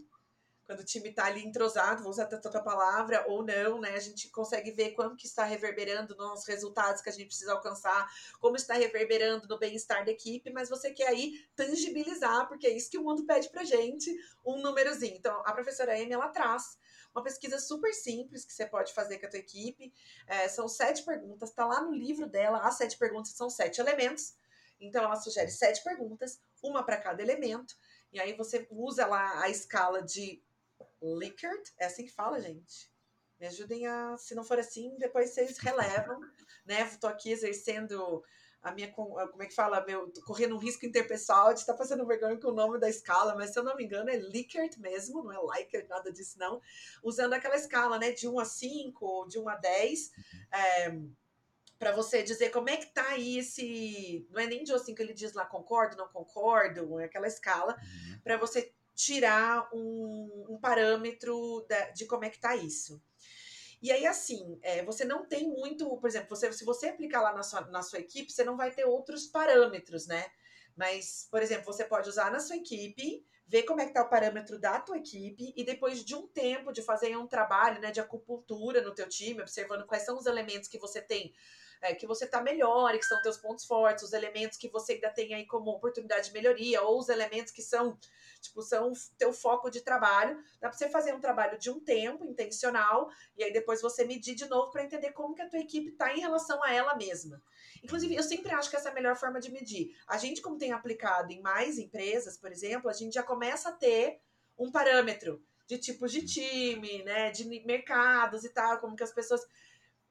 S3: quando o time está ali entrosado, vou usar tanta palavra ou não, né? A gente consegue ver como que está reverberando nos resultados que a gente precisa alcançar, como está reverberando no bem-estar da equipe, mas você quer aí tangibilizar, porque é isso que o mundo pede pra gente, um númerozinho. Então, a professora Amy, ela traz uma pesquisa super simples que você pode fazer com a tua equipe. É, são sete perguntas, tá lá no livro dela, as sete perguntas são sete elementos. Então, ela sugere sete perguntas, uma para cada elemento. E aí você usa lá a escala de Likert, é assim que fala, gente. Me ajudem a, se não for assim, depois vocês relevam, né? Estou aqui exercendo a minha, como é que fala, meu, correndo um risco interpessoal de estar tá passando vergonha com o nome da escala, mas se eu não me engano é Likert mesmo, não é Likert, nada disso não, usando aquela escala, né, de 1 a 5 ou de 1 a 10, é, para você dizer como é que tá aí esse, não é nem de 1 a 5, ele diz lá concordo, não concordo, é aquela escala, uhum. para você tirar um, um parâmetro da, de como é que tá isso. E aí, assim, é, você não tem muito, por exemplo, você, se você aplicar lá na sua, na sua equipe, você não vai ter outros parâmetros, né? Mas, por exemplo, você pode usar na sua equipe, ver como é que está o parâmetro da tua equipe e depois de um tempo de fazer um trabalho né, de acupuntura no teu time, observando quais são os elementos que você tem é, que você está melhor, que são teus pontos fortes, os elementos que você ainda tem aí como oportunidade de melhoria, ou os elementos que são, tipo, são teu foco de trabalho. Dá para você fazer um trabalho de um tempo, intencional, e aí depois você medir de novo para entender como que a tua equipe está em relação a ela mesma. Inclusive, eu sempre acho que essa é a melhor forma de medir. A gente, como tem aplicado em mais empresas, por exemplo, a gente já começa a ter um parâmetro de tipos de time, né, de mercados e tal, como que as pessoas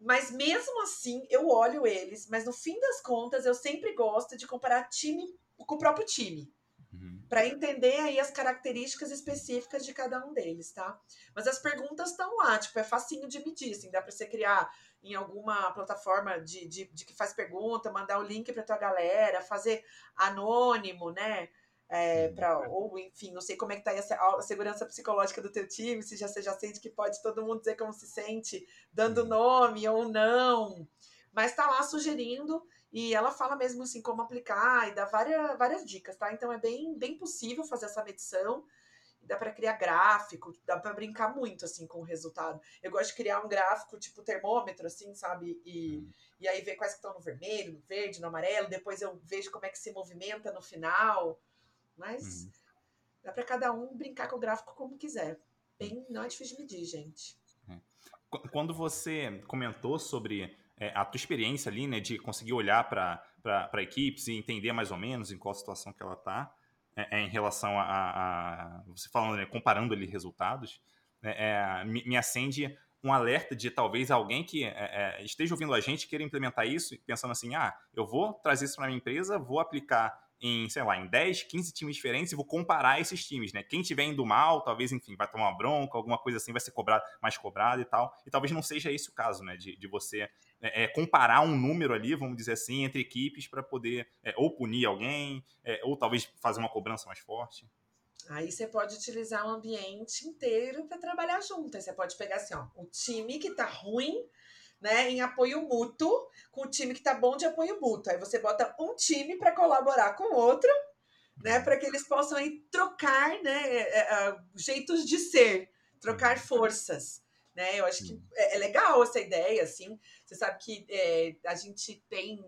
S3: mas mesmo assim, eu olho eles, mas no fim das contas, eu sempre gosto de comparar time com o próprio time. Uhum. Para entender aí as características específicas de cada um deles, tá? Mas as perguntas estão lá, tipo, é facinho de medir, assim, dá para você criar em alguma plataforma de, de, de que faz pergunta, mandar o link para tua galera, fazer anônimo, né? É, pra, ou enfim, não sei como é que tá a, a segurança psicológica do teu time, se já, você já sente que pode todo mundo dizer como se sente, dando nome ou não, mas tá lá sugerindo e ela fala mesmo assim como aplicar e dá várias, várias dicas, tá? Então é bem, bem possível fazer essa medição, dá para criar gráfico, dá para brincar muito assim com o resultado. Eu gosto de criar um gráfico tipo termômetro assim, sabe? E, uhum. e aí ver quais que estão no vermelho, no verde, no amarelo, depois eu vejo como é que se movimenta no final. Mas uhum. dá para cada um brincar com o gráfico como quiser. Bem, não é difícil de medir, gente. É.
S2: Quando você comentou sobre é, a tua experiência ali, né, de conseguir olhar para equipes e entender mais ou menos em qual situação que ela está, é, é, em relação a, a, você falando, né, comparando ali resultados, né, é, me, me, acende um alerta de talvez alguém que é, é, esteja ouvindo a gente queira implementar isso, pensando assim, ah, eu vou trazer isso para minha empresa, vou aplicar em, sei lá, em 10, 15 times diferentes e vou comparar esses times, né? Quem tiver indo mal, talvez, enfim, vai tomar uma bronca, alguma coisa assim, vai ser cobrado, mais cobrado e tal. E talvez não seja esse o caso, né? De, de você é, é comparar um número ali, vamos dizer assim, entre equipes para poder é, ou punir alguém, é, ou talvez fazer uma cobrança mais forte.
S3: Aí você pode utilizar o ambiente inteiro para trabalhar junto. Aí você pode pegar assim, ó, o time que tá ruim né, em apoio mútuo com o time que tá bom de apoio mútuo. Aí você bota um time para colaborar com o outro, né, para que eles possam aí trocar, né, é, é, jeitos de ser, trocar forças. Né? Eu acho que é, é legal essa ideia, assim. Você sabe que é, a gente tem,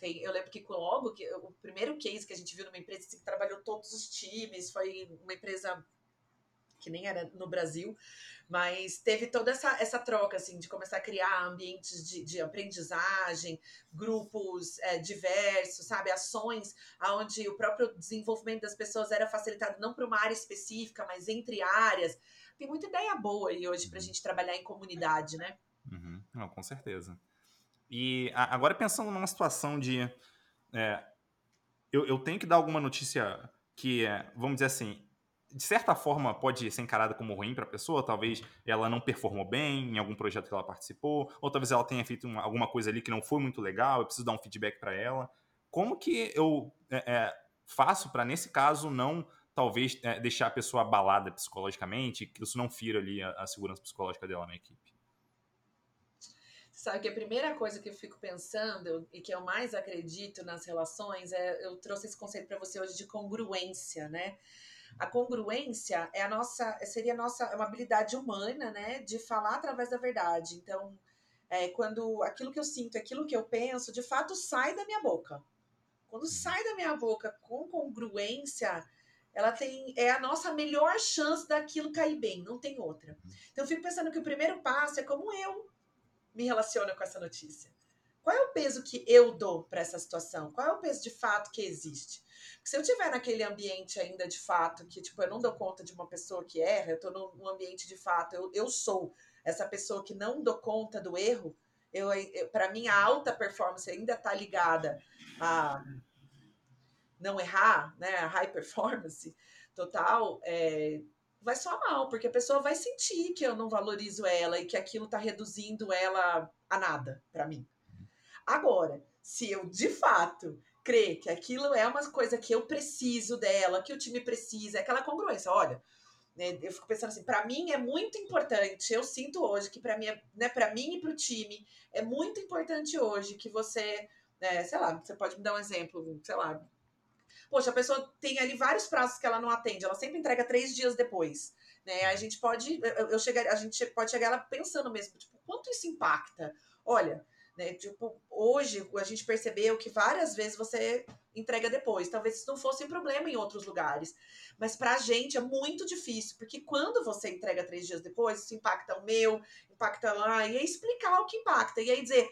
S3: tem. Eu lembro que com logo, que o primeiro case que a gente viu numa empresa assim, que trabalhou todos os times, foi uma empresa que nem era no Brasil, mas teve toda essa, essa troca, assim, de começar a criar ambientes de, de aprendizagem, grupos é, diversos, sabe, ações onde o próprio desenvolvimento das pessoas era facilitado não para uma área específica, mas entre áreas. Tem muita ideia boa aí hoje para a uhum. gente trabalhar em comunidade, né?
S2: Uhum. Não, com certeza. E agora pensando numa situação de... É, eu, eu tenho que dar alguma notícia que, é, vamos dizer assim, de certa forma pode ser encarada como ruim para a pessoa, talvez ela não performou bem em algum projeto que ela participou, ou talvez ela tenha feito uma, alguma coisa ali que não foi muito legal, eu preciso dar um feedback para ela. Como que eu é, é, faço para, nesse caso, não talvez é, deixar a pessoa abalada psicologicamente, que isso não fira ali a, a segurança psicológica dela na equipe?
S3: Sabe que a primeira coisa que eu fico pensando e que eu mais acredito nas relações é eu trouxe esse conceito para você hoje de congruência, né? A congruência é a nossa, seria a nossa, é uma habilidade humana, né, de falar através da verdade. Então, é, quando aquilo que eu sinto, aquilo que eu penso, de fato sai da minha boca. Quando sai da minha boca com congruência, ela tem é a nossa melhor chance daquilo cair bem, não tem outra. Então eu fico pensando que o primeiro passo é como eu me relaciono com essa notícia. Qual é o peso que eu dou para essa situação? Qual é o peso de fato que existe? se eu tiver naquele ambiente ainda de fato, que tipo, eu não dou conta de uma pessoa que erra, eu estou num ambiente de fato, eu, eu sou essa pessoa que não dou conta do erro, eu, eu para mim, a alta performance ainda está ligada a não errar, né? A high performance total, é, vai soar mal, porque a pessoa vai sentir que eu não valorizo ela e que aquilo está reduzindo ela a nada para mim. Agora, se eu de fato crer que aquilo é uma coisa que eu preciso dela, que o time precisa, é aquela congruência. Olha, né, eu fico pensando assim, para mim é muito importante. Eu sinto hoje que para mim, né, para mim e para o time é muito importante hoje que você, né, sei lá, você pode me dar um exemplo, sei lá. Poxa, a pessoa tem ali vários prazos que ela não atende, ela sempre entrega três dias depois. Né? A gente pode, eu chegar, a gente pode chegar lá pensando mesmo, tipo, quanto isso impacta? Olha, né? Tipo, hoje a gente percebeu que várias vezes você entrega depois. Talvez isso não fosse um problema em outros lugares. Mas para a gente é muito difícil, porque quando você entrega três dias depois, isso impacta o meu, impacta lá, e aí explicar o que impacta. E aí dizer,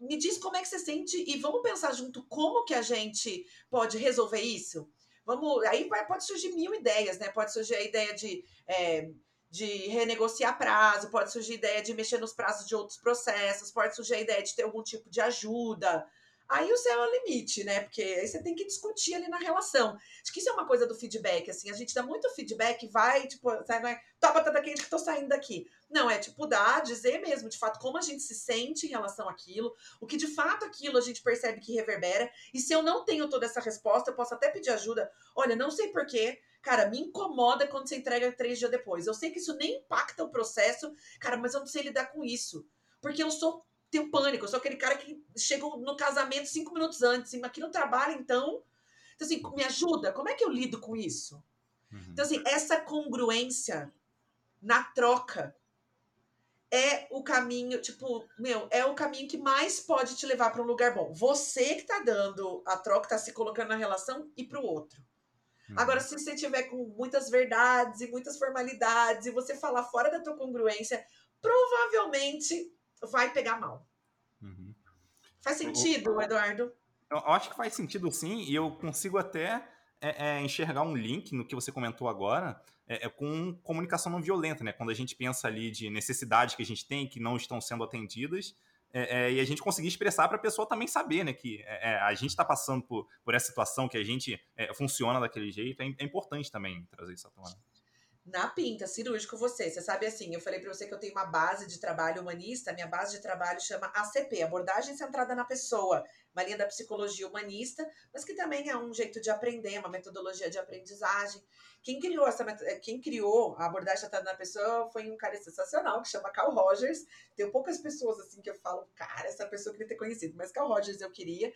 S3: me diz como é que você sente e vamos pensar junto como que a gente pode resolver isso. Vamos, aí pode surgir mil ideias, né? Pode surgir a ideia de é, de renegociar prazo, pode surgir ideia de mexer nos prazos de outros processos, pode surgir a ideia de ter algum tipo de ajuda. Aí o céu é o limite, né? Porque aí você tem que discutir ali na relação. Acho que isso é uma coisa do feedback, assim, a gente dá muito feedback, vai, tipo, sai, vai, toma batata quente que tô saindo daqui. Não, é tipo, dar, dizer mesmo, de fato, como a gente se sente em relação àquilo, o que de fato aquilo a gente percebe que reverbera, e se eu não tenho toda essa resposta, eu posso até pedir ajuda. Olha, não sei porquê, Cara, me incomoda quando você entrega três dias depois. Eu sei que isso nem impacta o processo, cara, mas eu não sei lidar com isso. Porque eu sou tenho pânico, eu sou aquele cara que chega no casamento cinco minutos antes, aqui no trabalho, então. Então, assim, me ajuda, como é que eu lido com isso? Uhum. Então, assim, essa congruência na troca é o caminho, tipo, meu, é o caminho que mais pode te levar para um lugar bom. Você que tá dando a troca, tá se colocando na relação e para o outro. Uhum. Agora, se você tiver com muitas verdades e muitas formalidades e você falar fora da tua congruência, provavelmente vai pegar mal. Uhum. Faz sentido, Eduardo?
S2: Eu acho que faz sentido sim, e eu consigo até é, é, enxergar um link no que você comentou agora é, é, com comunicação não violenta, né? Quando a gente pensa ali de necessidades que a gente tem que não estão sendo atendidas, é, é, e a gente conseguir expressar para a pessoa também saber, né, que é, é a gente está passando por, por essa situação, que a gente é, funciona daquele jeito, é, é, importante também trazer isso à tona
S3: na pinta, cirúrgico você. Você sabe assim, eu falei para você que eu tenho uma base de trabalho humanista, minha base de trabalho chama ACP, abordagem centrada na pessoa, uma linha da psicologia humanista, mas que também é um jeito de aprender, uma metodologia de aprendizagem. Quem criou essa quem criou a abordagem centrada na pessoa foi um cara sensacional que chama Carl Rogers. Tem poucas pessoas assim que eu falo, cara, essa pessoa eu queria ter conhecido, mas Carl Rogers eu queria.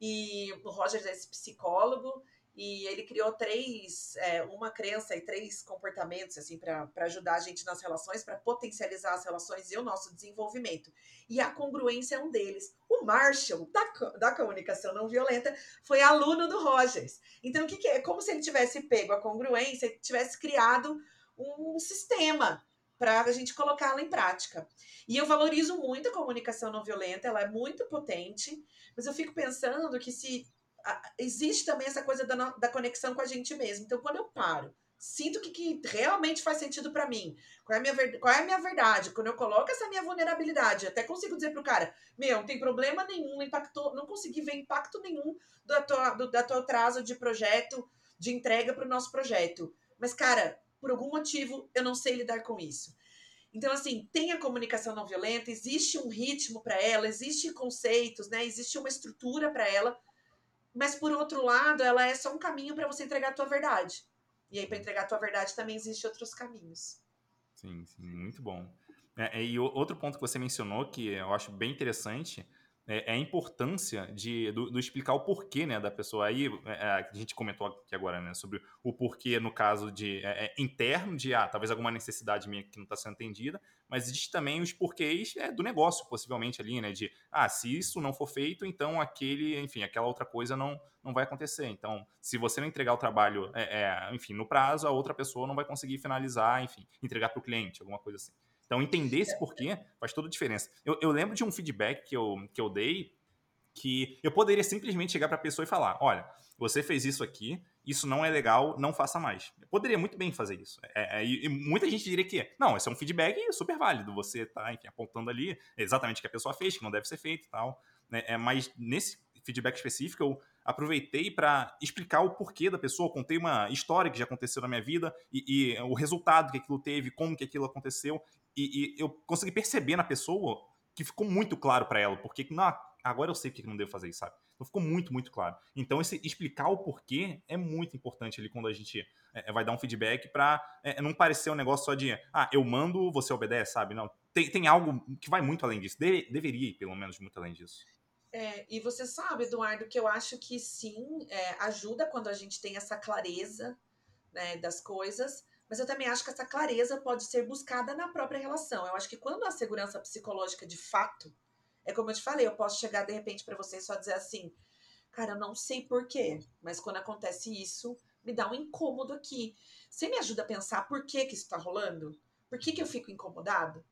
S3: E o Rogers é esse psicólogo e ele criou três, é, uma crença e três comportamentos assim para ajudar a gente nas relações, para potencializar as relações e o nosso desenvolvimento. E a congruência é um deles. O Marshall, da, da comunicação não violenta, foi aluno do Rogers. Então, o que, que é? Como se ele tivesse pego a congruência e tivesse criado um sistema para a gente colocá-la em prática. E eu valorizo muito a comunicação não violenta, ela é muito potente, mas eu fico pensando que se existe também essa coisa da, da conexão com a gente mesmo. Então, quando eu paro, sinto que, que realmente faz sentido para mim, qual é, a minha, qual é a minha verdade, quando eu coloco essa minha vulnerabilidade, até consigo dizer pro cara, meu, não tem problema nenhum, impactou, não consegui ver impacto nenhum do, tua, do da teu atraso de projeto, de entrega para o nosso projeto. Mas, cara, por algum motivo, eu não sei lidar com isso. Então, assim, tem a comunicação não violenta, existe um ritmo para ela, existem conceitos, né? Existe uma estrutura para ela, mas por outro lado, ela é só um caminho para você entregar a tua verdade. E aí, para entregar a tua verdade, também existem outros caminhos.
S2: Sim, sim, muito bom. É, e outro ponto que você mencionou, que eu acho bem interessante, é, é, a importância de, do, do, explicar o porquê né, da pessoa. Aí é, é, a gente comentou aqui agora né, sobre o porquê, no caso de é, é interno, de ah, talvez alguma necessidade minha que não está sendo atendida, mas existe também os porquês do negócio, possivelmente ali, né? De ah, se isso não for feito, então aquele, enfim, aquela outra coisa não, não vai acontecer. Então, se você não entregar o trabalho, enfim, no prazo, a outra pessoa não vai conseguir finalizar, enfim, entregar para o cliente, alguma coisa assim. Então, entender esse porquê faz toda a diferença. Eu, eu lembro de um feedback que eu, que eu dei que eu poderia simplesmente chegar para a pessoa e falar: olha, você fez isso aqui isso não é legal, não faça mais. Eu poderia muito bem fazer isso. É, é, e muita gente diria que, não, esse é um feedback super válido. Você tá, enfim, apontando ali exatamente o que a pessoa fez, que não deve ser feito e tal. Né? É, mas nesse feedback específico, eu aproveitei para explicar o porquê da pessoa, contei uma história que já aconteceu na minha vida e, e o resultado que aquilo teve, como que aquilo aconteceu, e, e eu consegui perceber na pessoa que ficou muito claro para ela, porque não, agora eu sei porque não devo fazer isso, sabe? Então ficou muito, muito claro. Então, esse explicar o porquê é muito importante ali quando a gente é, vai dar um feedback para é, não parecer um negócio só de, ah, eu mando, você obedece, sabe? Não, tem, tem algo que vai muito além disso. De, deveria ir, pelo menos, muito além disso.
S3: É, e você sabe, Eduardo, que eu acho que sim, é, ajuda quando a gente tem essa clareza né, das coisas, mas eu também acho que essa clareza pode ser buscada na própria relação. Eu acho que quando a segurança psicológica de fato, é como eu te falei, eu posso chegar de repente para você e só dizer assim, cara, eu não sei porquê, mas quando acontece isso, me dá um incômodo aqui. Você me ajuda a pensar por que, que isso está rolando? Por que, que eu fico incomodado?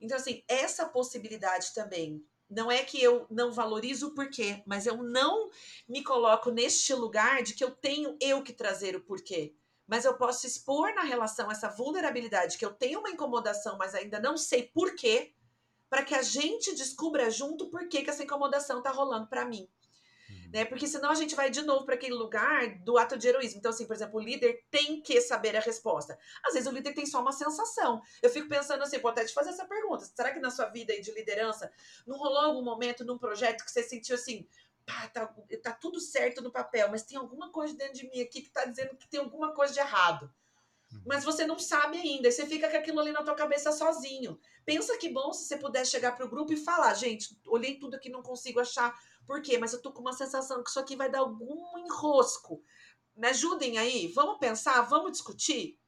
S3: Então, assim, essa possibilidade também não é que eu não valorizo o porquê, mas eu não me coloco neste lugar de que eu tenho eu que trazer o porquê. Mas eu posso expor na relação essa vulnerabilidade, que eu tenho uma incomodação, mas ainda não sei porquê, para que a gente descubra junto por que, que essa incomodação está rolando para mim né? Porque senão a gente vai de novo para aquele lugar do ato de heroísmo. Então, assim, por exemplo, o líder tem que saber a resposta. Às vezes o líder tem só uma sensação. Eu fico pensando assim, pode até te fazer essa pergunta. Será que na sua vida de liderança não rolou algum momento num projeto que você sentiu assim, pá, tá, tá tudo certo no papel, mas tem alguma coisa dentro de mim aqui que tá dizendo que tem alguma coisa de errado uhum. mas você não sabe ainda. Você fica com aquilo ali na tua cabeça sozinho. Pensa que bom se você puder chegar pro grupo e falar, gente, olhei tudo aqui, não consigo achar por quê? Mas eu tô com uma sensação que isso aqui vai dar algum enrosco. Me ajudem aí, vamos pensar, vamos discutir.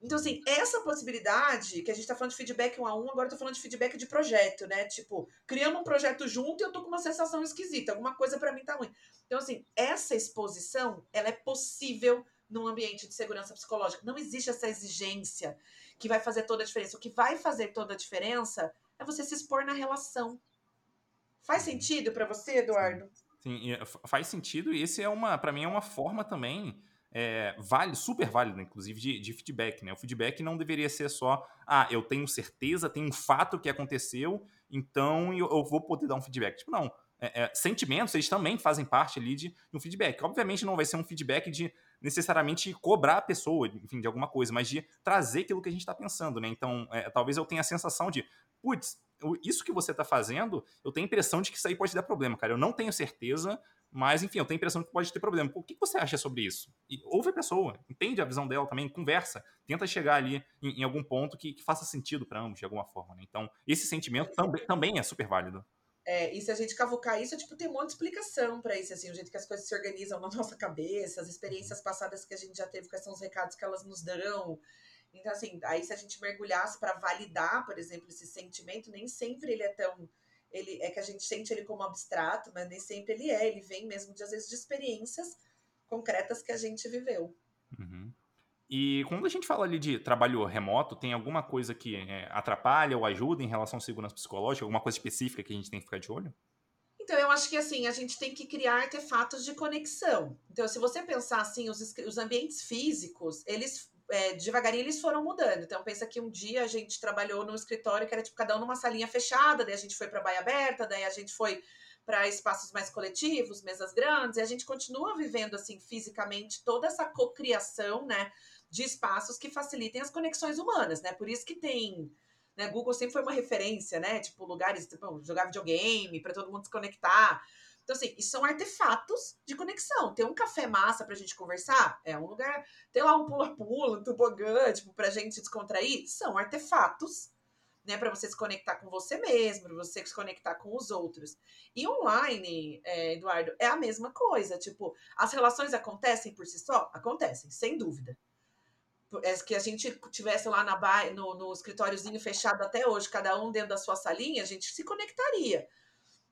S3: Então, assim, essa possibilidade, que a gente tá falando de feedback um a um, agora tô falando de feedback de projeto, né? Tipo, criamos um projeto junto e eu tô com uma sensação esquisita, alguma coisa para mim tá ruim. Então, assim, essa exposição, ela é possível num ambiente de segurança psicológica. Não existe essa exigência que vai fazer toda a diferença. O que vai fazer toda a diferença é você se expor na relação. Faz sentido para você, Eduardo?
S2: Sim, faz sentido e esse é uma, para mim é uma forma também é, vale, super válida, inclusive, de, de, feedback. Né? O feedback não deveria ser só, ah, eu tenho certeza, tem um fato que aconteceu, então eu, eu vou poder dar um feedback. Tipo, não. É, é, sentimentos, eles também fazem parte ali de, de um feedback. Obviamente não vai ser um feedback de necessariamente cobrar a pessoa, enfim, de alguma coisa, mas de trazer aquilo que a gente está pensando, né? Então, é, talvez eu tenha a sensação de, putz, isso que você está fazendo, eu tenho a impressão de que isso aí pode dar problema, cara. Eu não tenho certeza, mas enfim, eu tenho a impressão que pode ter problema. O que você acha sobre isso? E ouve a pessoa, entende a visão dela também, conversa, tenta chegar ali em, em algum ponto que, que, faça sentido para ambos de alguma forma. Né? Então, esse sentimento também, também é super válido.
S3: É, e se a gente cavucar isso, tipo, tem um monte de explicação para isso, assim, o jeito que as coisas se organizam na nossa cabeça, as experiências passadas que a gente já teve, quais são os recados que elas nos dão, então, assim, aí se a gente mergulhasse para validar, por exemplo, esse sentimento, nem sempre ele é tão. Ele, é que a gente sente ele como abstrato, mas nem sempre ele é. Ele vem mesmo, de, às vezes, de experiências concretas que a gente viveu.
S2: Uhum. E quando a gente fala ali de trabalho remoto, tem alguma coisa que é, atrapalha ou ajuda em relação à segurança psicológica? Alguma coisa específica que a gente tem que ficar de olho?
S3: Então, eu acho que assim, a gente tem que criar artefatos de conexão. Então, se você pensar assim, os, os ambientes físicos, eles é, devagarinho eles foram mudando. Então, pensa que um dia a gente trabalhou num escritório que era tipo cada um numa salinha fechada, daí a gente foi para baia aberta, daí a gente foi para espaços mais coletivos, mesas grandes, e a gente continua vivendo assim fisicamente toda essa cocriação, né, de espaços que facilitem as conexões humanas, né? Por isso que tem, né, Google sempre foi uma referência, né, tipo lugares, tipo, jogar videogame para todo mundo se conectar. Então, assim, são artefatos de conexão. Ter um café massa pra gente conversar é um lugar. Ter lá um pula-pula, um tobogã, tipo, pra gente descontrair, são artefatos, né? Pra você se conectar com você mesmo, pra você se conectar com os outros. E online, é, Eduardo, é a mesma coisa. Tipo, as relações acontecem por si só? Acontecem, sem dúvida. É que a gente tivesse lá na no, no escritóriozinho fechado até hoje, cada um dentro da sua salinha, a gente se conectaria.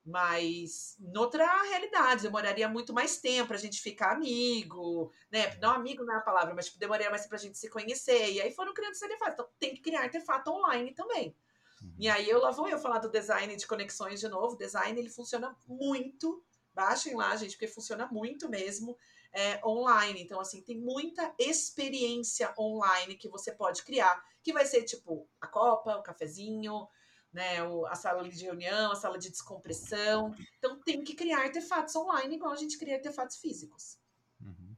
S3: Mas, noutra realidade, demoraria muito mais tempo para a gente ficar amigo, né? Não amigo não é a palavra, mas tipo, demoraria mais para a gente se conhecer. E aí foram criando esse artefato. Então, tem que criar artefato online também. Uhum. E aí eu lá vou eu falar do design de conexões de novo. O design, ele funciona muito Baixem lá, gente, porque funciona muito mesmo é, online. Então, assim, tem muita experiência online que você pode criar, que vai ser tipo a copa, o cafezinho, né, a sala de reunião, a sala de descompressão. Então, tem que criar artefatos online igual a gente cria artefatos físicos.
S2: Uhum.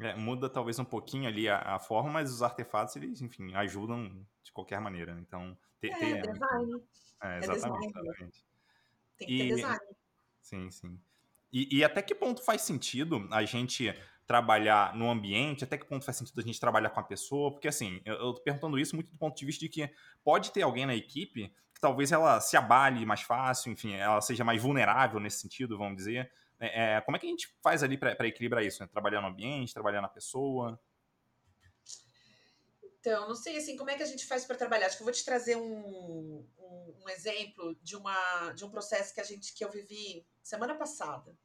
S2: É, muda talvez um pouquinho ali a, a, forma, mas os artefatos, eles, enfim, ajudam de qualquer maneira. Então,
S3: ter, é, ter, design.
S2: É, exatamente, é exatamente.
S3: Tem que e, ter design.
S2: Sim, sim. E, e, até que ponto faz sentido a gente trabalhar no ambiente, até que ponto faz sentido a gente trabalhar com a pessoa? Porque, assim, eu, eu tô perguntando isso muito do ponto de vista de que pode ter alguém na equipe talvez ela se abale mais fácil, enfim, ela seja mais vulnerável nesse sentido, vamos dizer. É, é como é que a gente faz ali para equilibrar isso? Né? Trabalhar no ambiente, trabalhar na pessoa?
S3: Então, não sei assim, como é que a gente faz para trabalhar. Acho que eu vou te trazer um, um, um, exemplo de, uma, de um processo que a gente que eu vivi semana passada.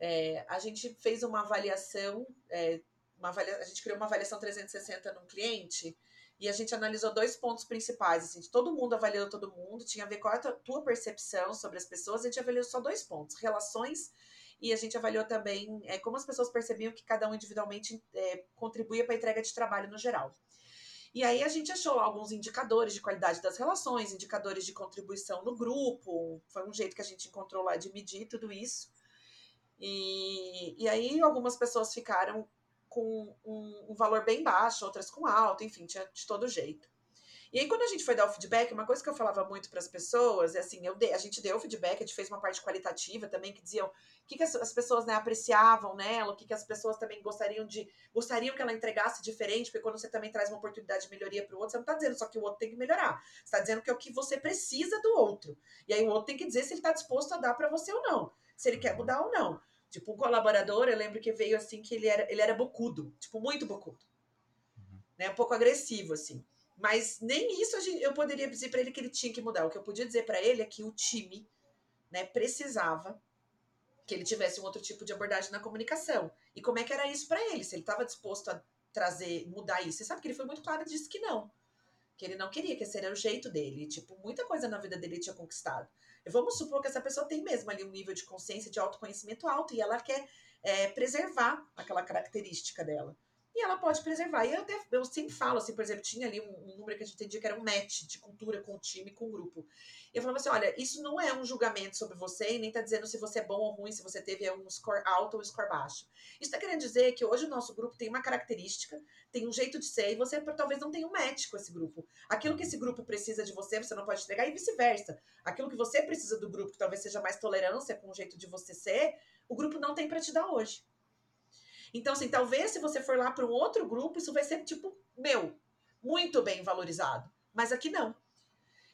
S3: É, a gente fez uma avaliação, é, uma avalia, a gente criou uma avaliação 360 num cliente e a gente analisou dois pontos principais. Assim, todo mundo avaliou todo mundo, tinha a ver com a tua percepção sobre as pessoas, a gente avaliou só dois pontos: relações e a gente avaliou também é, como as pessoas percebiam que cada um individualmente é, contribuía para a entrega de trabalho no geral. E aí a gente achou alguns indicadores de qualidade das relações, indicadores de contribuição no grupo. Foi um jeito que a gente encontrou lá de medir tudo isso. E, e aí algumas pessoas ficaram com um, um valor bem baixo, outras com alto, enfim, tinha de todo jeito. E aí, quando a gente foi dar o feedback, uma coisa que eu falava muito para as pessoas é assim: dei, a gente deu o feedback, a gente fez uma parte qualitativa também, que diziam o que, que as, as pessoas né, apreciavam nela, o que, que as pessoas também gostariam de. gostariam que ela entregasse diferente, porque quando você também traz uma oportunidade de melhoria para o outro, você não está dizendo só que o outro tem que melhorar. Você está dizendo que é o que você precisa do outro. E aí o outro tem que dizer se ele está disposto a dar para você ou não, se ele quer mudar ou não. Tipo, um colaborador, eu lembro que veio assim que ele era, ele era bocudo, tipo, muito bocudo. Uhum. Né, um pouco agressivo, assim. Mas nem isso eu poderia dizer para ele que ele tinha que mudar. O que eu podia dizer para ele é que o time né, precisava que ele tivesse um outro tipo de abordagem na comunicação. E como é que era isso para ele? Se ele estava disposto a trazer, mudar isso. Você sabe que ele foi muito claro e disse que não. Que ele não queria, que esse era o jeito dele. Tipo, muita coisa na vida dele tinha conquistado. Vamos supor que essa pessoa tem mesmo ali um nível de consciência, de autoconhecimento alto e ela quer é, preservar aquela característica dela e ela pode preservar. E eu, até, eu sempre falo, assim, por exemplo, tinha ali um, um, número que a gente entendia que era um match de cultura com o time, com o grupo. E eu falava assim: olha, isso não é um julgamento sobre você e nem tá dizendo se você é bom ou ruim, se você teve um score alto ou um score baixo. Isso tá querendo dizer que hoje o nosso grupo tem uma característica, tem um jeito de ser, e você talvez não tenha um match com esse grupo. Aquilo que esse grupo precisa de você, você não pode entregar, e vice-versa. Aquilo que você precisa do grupo, que talvez seja mais tolerância com o jeito de você ser, o grupo não tem para te dar hoje. Então, assim, talvez se você for lá para um outro grupo, isso vai ser tipo, meu, muito bem valorizado. Mas aqui não.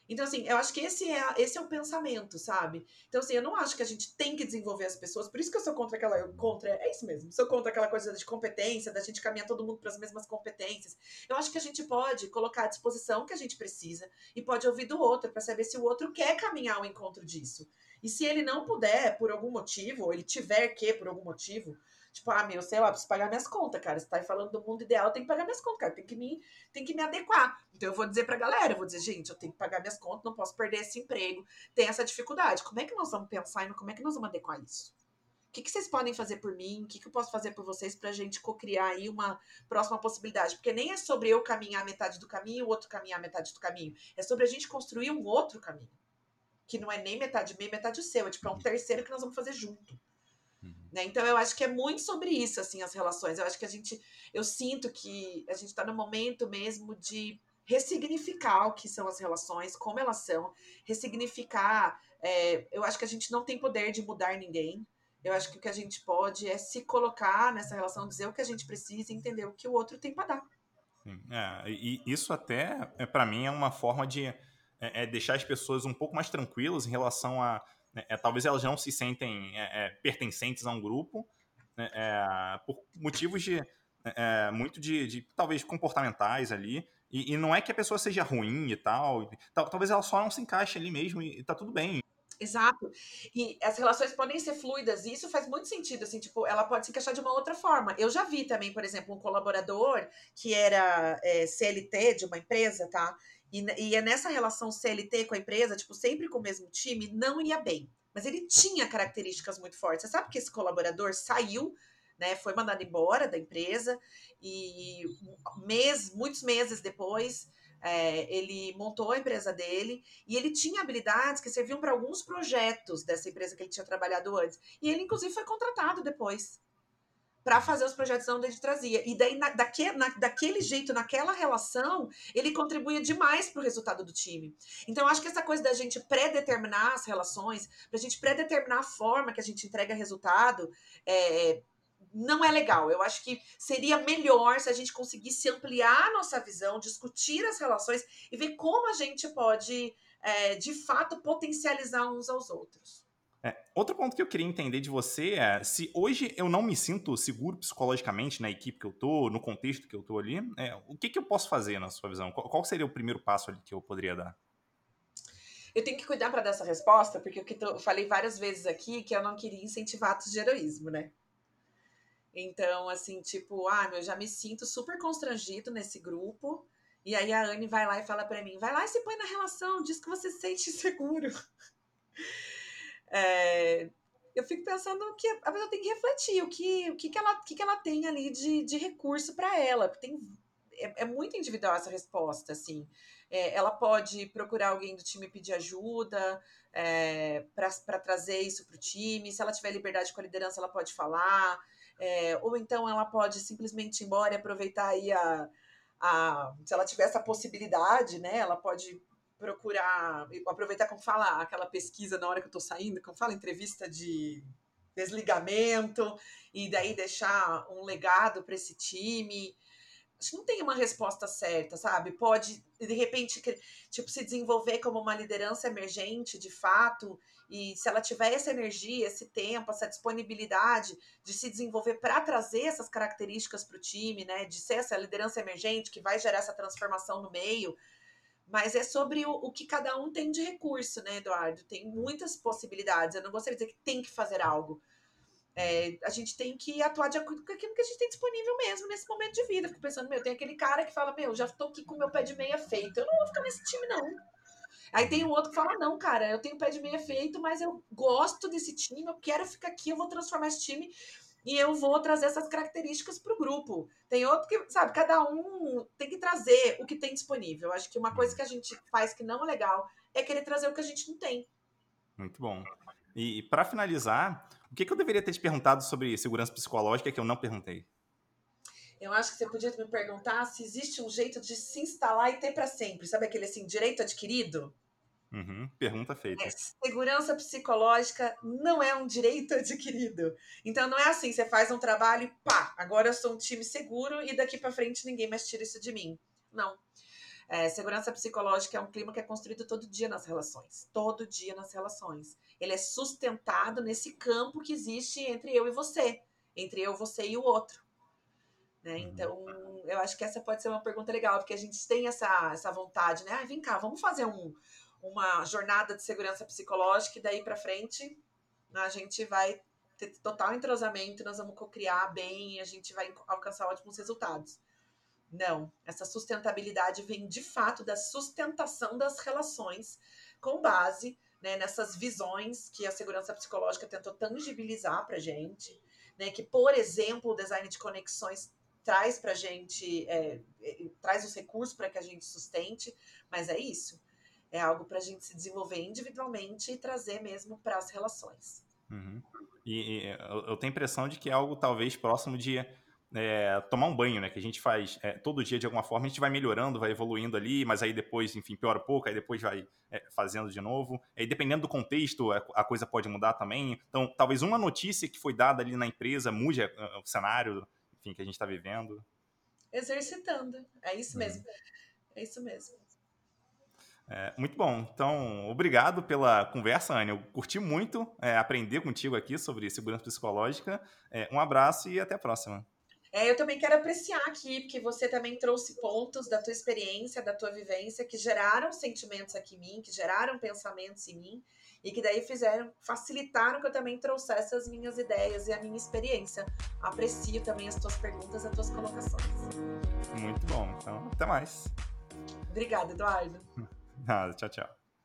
S3: Então, assim, eu acho que esse é, esse é o pensamento, sabe? Então, assim, eu não acho que a gente tem que desenvolver as pessoas, por isso que eu sou contra aquela. Contra, é isso mesmo, sou contra aquela coisa de competência, da gente caminhar todo mundo para as mesmas competências. Eu acho que a gente pode colocar à disposição o que a gente precisa e pode ouvir do outro para saber se o outro quer caminhar ao encontro disso. E se ele não puder, por algum motivo, ou ele tiver que, por algum motivo, Tipo, ah, meu, sei lá, preciso pagar minhas contas, cara. Você tá falando do mundo ideal, eu tenho que pagar minhas contas, cara. Tem que me, tem que me adequar. Então eu vou dizer pra galera, eu vou dizer, gente, eu tenho que pagar minhas contas, não posso perder esse emprego. Tem essa dificuldade. Como é que nós vamos pensar e como é que nós vamos adequar isso? O que, que vocês podem fazer por mim? O que, que eu posso fazer por vocês pra gente co-criar aí uma próxima possibilidade? Porque nem é sobre eu caminhar metade do caminho o outro caminhar metade do caminho. É sobre a gente construir um outro caminho. Que não é nem metade meio, metade seu. É tipo, é um terceiro que nós vamos fazer junto. Né? Então eu acho que é muito sobre isso, assim, as relações. Eu acho que a gente, eu sinto que a gente está no momento mesmo de ressignificar o que são as relações, como elas são, ressignificar. É, eu acho que a gente não tem poder de mudar ninguém. Eu acho que o que a gente pode é se colocar nessa relação, dizer o que a gente precisa entender o que o outro tem para dar.
S2: É, e isso até, é, para mim, é uma forma de é, é deixar as pessoas um pouco mais tranquilas em relação a né, é, talvez elas não se sentem é, é pertencentes a um grupo né, é, por motivos de é, muito de, de, talvez comportamentais ali e, e, não é que a pessoa seja ruim e tal, tal talvez ela só não se encaixe ali mesmo e, e tá tudo bem
S3: Exato. E as relações podem ser fluidas, e isso faz muito sentido, assim, tipo, ela pode se encaixar de uma outra forma. Eu já vi também, por exemplo, um colaborador que era é, CLT de uma empresa, tá? E, e é nessa relação CLT com a empresa, tipo, sempre com o mesmo time, não ia bem. mas ele tinha características muito fortes. Você sabe que esse colaborador saiu, né, foi mandado embora da empresa e mês, muitos meses depois é, ele montou a empresa dele e ele tinha habilidades que serviam para alguns projetos dessa empresa que ele tinha trabalhado antes. E ele, inclusive, foi contratado depois para fazer os projetos onde ele trazia. E daí, na, daque, na, daquele jeito, naquela relação, ele contribuía demais para o resultado do time. Então, acho que essa coisa da gente pré-determinar as relações, para a gente pré-determinar a forma que a gente entrega resultado, é, não é legal. Eu acho que seria melhor se a gente conseguisse ampliar a nossa visão, discutir as relações e ver como a gente pode, é, de fato, potencializar uns aos outros.
S2: É, outro ponto que eu queria entender de você é se hoje eu não me sinto seguro psicologicamente na equipe que eu tô, no contexto que eu tô ali, é, o que, que eu posso fazer na sua visão? Qual, qual, seria o primeiro passo ali que eu poderia dar?
S3: Eu tenho que cuidar para dar essa resposta, porque o que eu falei várias vezes aqui que eu não queria incentivar atos de heroísmo, né? Então, assim, tipo, ah, eu já me sinto super constrangido nesse grupo. E aí a Anne vai lá e fala para mim: vai lá e se põe na relação, diz que você se sente seguro. É, eu fico pensando que a pessoa tem que refletir o que, o que, que, ela, que, que ela tem ali de, de recurso para ela. Tem, é, é, muito individual essa resposta, assim. É, ela pode procurar alguém do time pedir ajuda é, para trazer isso para o time. Se ela tiver liberdade com a liderança, ela pode falar. É, ou então ela pode simplesmente ir embora e aproveitar aí a, a. Se ela tiver essa possibilidade, né? Ela pode procurar, aproveitar como fala aquela pesquisa na hora que eu tô saindo, como fala entrevista de desligamento, e daí deixar um legado para esse time. Acho que não tem uma resposta certa, sabe? Pode, de repente, tipo, se desenvolver como uma liderança emergente, de fato, e se ela tiver essa energia, esse tempo, essa disponibilidade de se desenvolver para trazer essas características para o time, né? De ser essa liderança emergente que vai gerar essa transformação no meio, mas é sobre o, o, que cada um tem de recurso, né, Eduardo? Tem muitas possibilidades. Eu não gostaria de dizer que tem que fazer algo. É, a gente tem que atuar de acordo com aquilo que a gente tem disponível mesmo nesse momento de vida. Fico pensando, meu, tem aquele cara que fala, meu, já estou aqui com meu pé de meia feito. Eu não vou ficar nesse time, não. Aí tem um outro que fala, não, cara, eu tenho pé de meia feito, mas eu gosto desse time, eu quero ficar aqui, eu vou transformar esse time e eu vou trazer essas características para o grupo. Tem outro que, sabe, cada um tem que trazer o que tem disponível. Acho que uma coisa que a gente faz que não é legal é querer trazer o que a gente não tem.
S2: Muito bom. E, e para finalizar, o que, que eu deveria ter te perguntado sobre segurança psicológica que eu não perguntei?
S3: Eu acho que você podia me perguntar se existe um jeito de se instalar e ter para sempre. Sabe aquele assim, direito adquirido?
S2: Uhum, pergunta feita. É,
S3: segurança psicológica não é um direito adquirido. Então não é assim, você faz um trabalho e pá, agora eu sou um time seguro e daqui para frente ninguém mais tira isso de mim. Não. É, segurança psicológica é um clima que é construído todo dia nas relações. Todo dia nas relações. Ele é sustentado nesse campo que existe entre eu e você. Entre eu, você e o outro. Né? Uhum. Então, eu acho que essa pode ser uma pergunta legal, porque a gente tem essa, essa vontade, né? Ah, vem cá, vamos fazer um, uma jornada de segurança psicológica e daí para frente a gente vai ter total entrosamento, nós vamos co-criar bem e a gente vai alcançar ótimos resultados. Não, essa sustentabilidade vem de fato da sustentação das relações com base né, nessas visões que a segurança psicológica tentou tangibilizar para gente, né, que, por exemplo, o design de conexões traz para gente, é, traz os recursos para que a gente sustente, mas é isso é algo para a gente se desenvolver individualmente e trazer mesmo para as relações.
S2: Uhum. E, e, eu tenho a impressão de que é algo talvez próximo de é, tomar um banho, né? Que a gente faz é, todo dia de alguma forma, a gente vai melhorando, vai evoluindo ali, mas aí depois, enfim, piora um pouco, aí depois vai é, fazendo de novo. E dependendo do contexto, a, a, coisa pode mudar também. Então, talvez uma notícia que foi dada ali na empresa mude a, a, o cenário, enfim, que a gente está vivendo.
S3: Exercitando, é isso mesmo. É isso mesmo.
S2: É, muito bom. Então, obrigado pela conversa, Anne. Eu curti muito é, aprender contigo aqui sobre segurança psicológica. É, um abraço e até a próxima.
S3: É, eu também quero apreciar aqui, porque você também trouxe pontos da tua experiência, da tua vivência, que geraram sentimentos aqui em mim, que geraram pensamentos em mim, e que daí fizeram, facilitaram que eu também trouxesse as minhas ideias e a minha experiência. Aprecio também as tuas perguntas, as tuas colocações.
S2: Muito bom. Então, até mais.
S3: Obrigada, Eduardo.
S2: Nada, tchau, tchau.